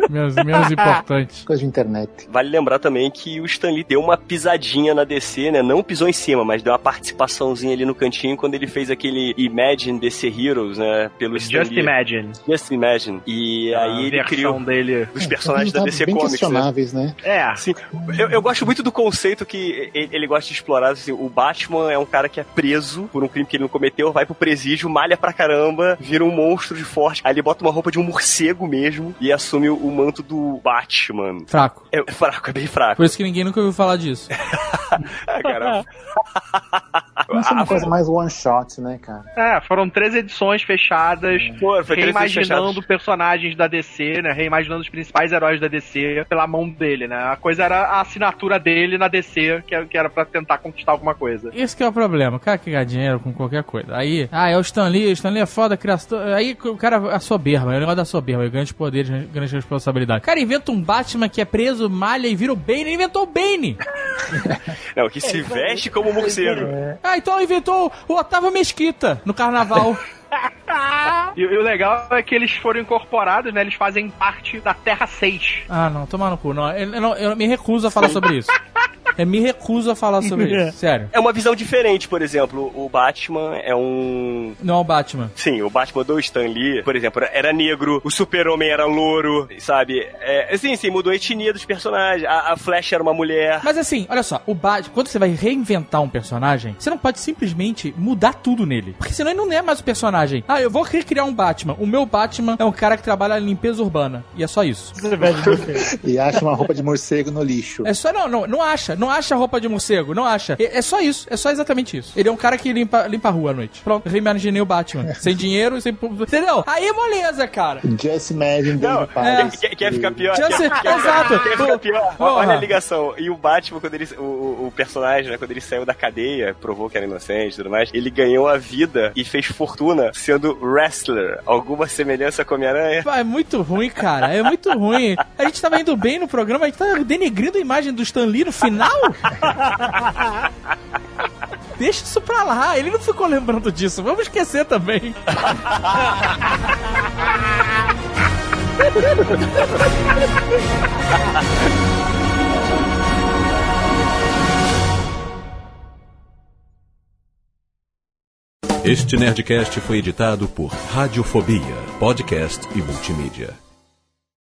menos, menos importantes. Coisa de internet. Vale lembrar também que o Stan Lee deu uma pisadinha na DC, né? Não pisou em cima, mas deu uma participaçãozinha ali no cantinho quando ele fez aquele Imagine DC Heroes, né? Pelo Stan Just Lee. Imagine. Just Imagine. E aí ele criou dele dos personagens da DC bem Comics. questionáveis, né? né? É. Sim. Eu, eu, gosto muito do conceito que ele, ele gosta de explorar. Assim, o Batman é um cara que é preso por um crime que ele não cometeu, vai pro presídio, malha pra caramba, vira um monstro de forte. Aí ele bota uma roupa de um morcego mesmo e assume o, o manto do Batman. Fraco. É, é fraco, é bem fraco. Por isso que ninguém nunca ouviu falar disso. é, cara. Isso é uma coisa mais one shot, né, cara? É, foram três edições fechadas, Pô, foi reimaginando personagens da DC, né? Reimaginando os principais heróis da DC pela mão dele, né? A coisa era a assinatura dele na DC, que era pra tentar conquistar alguma coisa. Esse que é o problema, o cara quer ganhar dinheiro com qualquer coisa. Aí, ah, é o Stan Lee, o Stan Lee é foda, criação. Aí o cara, a soberba, é o negócio da soberba, grandes poderes, grandes responsabilidades. O cara inventa um Batman que é preso, malha e vira o Bane, ele inventou o Bane! Não, que se veste como morcego. Ah, então inventou o Otávio Mesquita no carnaval. e, e, o legal é que eles foram incorporados, né? Eles fazem parte da Terra 6. Ah, não, toma no cu. Não, eu, eu, eu me recuso a falar sobre isso. Eu me recuso a falar sobre isso, sério. É uma visão diferente, por exemplo, o Batman é um... Não é o Batman. Sim, o Batman do Stan Lee, por exemplo, era negro, o super-homem era louro, sabe? É, sim, sim, mudou a etnia dos personagens, a, a Flash era uma mulher. Mas assim, olha só, o Batman, quando você vai reinventar um personagem, você não pode simplesmente mudar tudo nele, porque senão ele não é mais o personagem. Ah, eu vou recriar um Batman. O meu Batman é um cara que trabalha em limpeza urbana, e é só isso. e acha uma roupa de morcego no lixo. É só, não, não, não acha, não acha roupa de morcego, não acha. É, é, só isso, é só exatamente isso. Ele é um cara que limpa, limpa a rua à noite. Pronto, reimaginei o Batman. sem dinheiro, sem. Entendeu? Aí moleza, cara. Just imagine não, é, quer, quer, ficar pior? Just, quer, exato. Quer ficar pior? Porra. Olha a ligação. E o Batman, quando ele. O, o personagem, né, quando ele saiu da cadeia, provou que era inocente e tudo mais, ele ganhou a vida e fez fortuna sendo wrestler. Alguma semelhança com a Homem-Aranha? É muito ruim, cara. É muito ruim. A gente tava indo bem no programa, a gente tá denegrindo a imagem do Stan Lee no final? Deixa isso pra lá, ele não ficou lembrando disso. Vamos esquecer também. Este Nerdcast foi editado por Radiofobia, podcast e multimídia.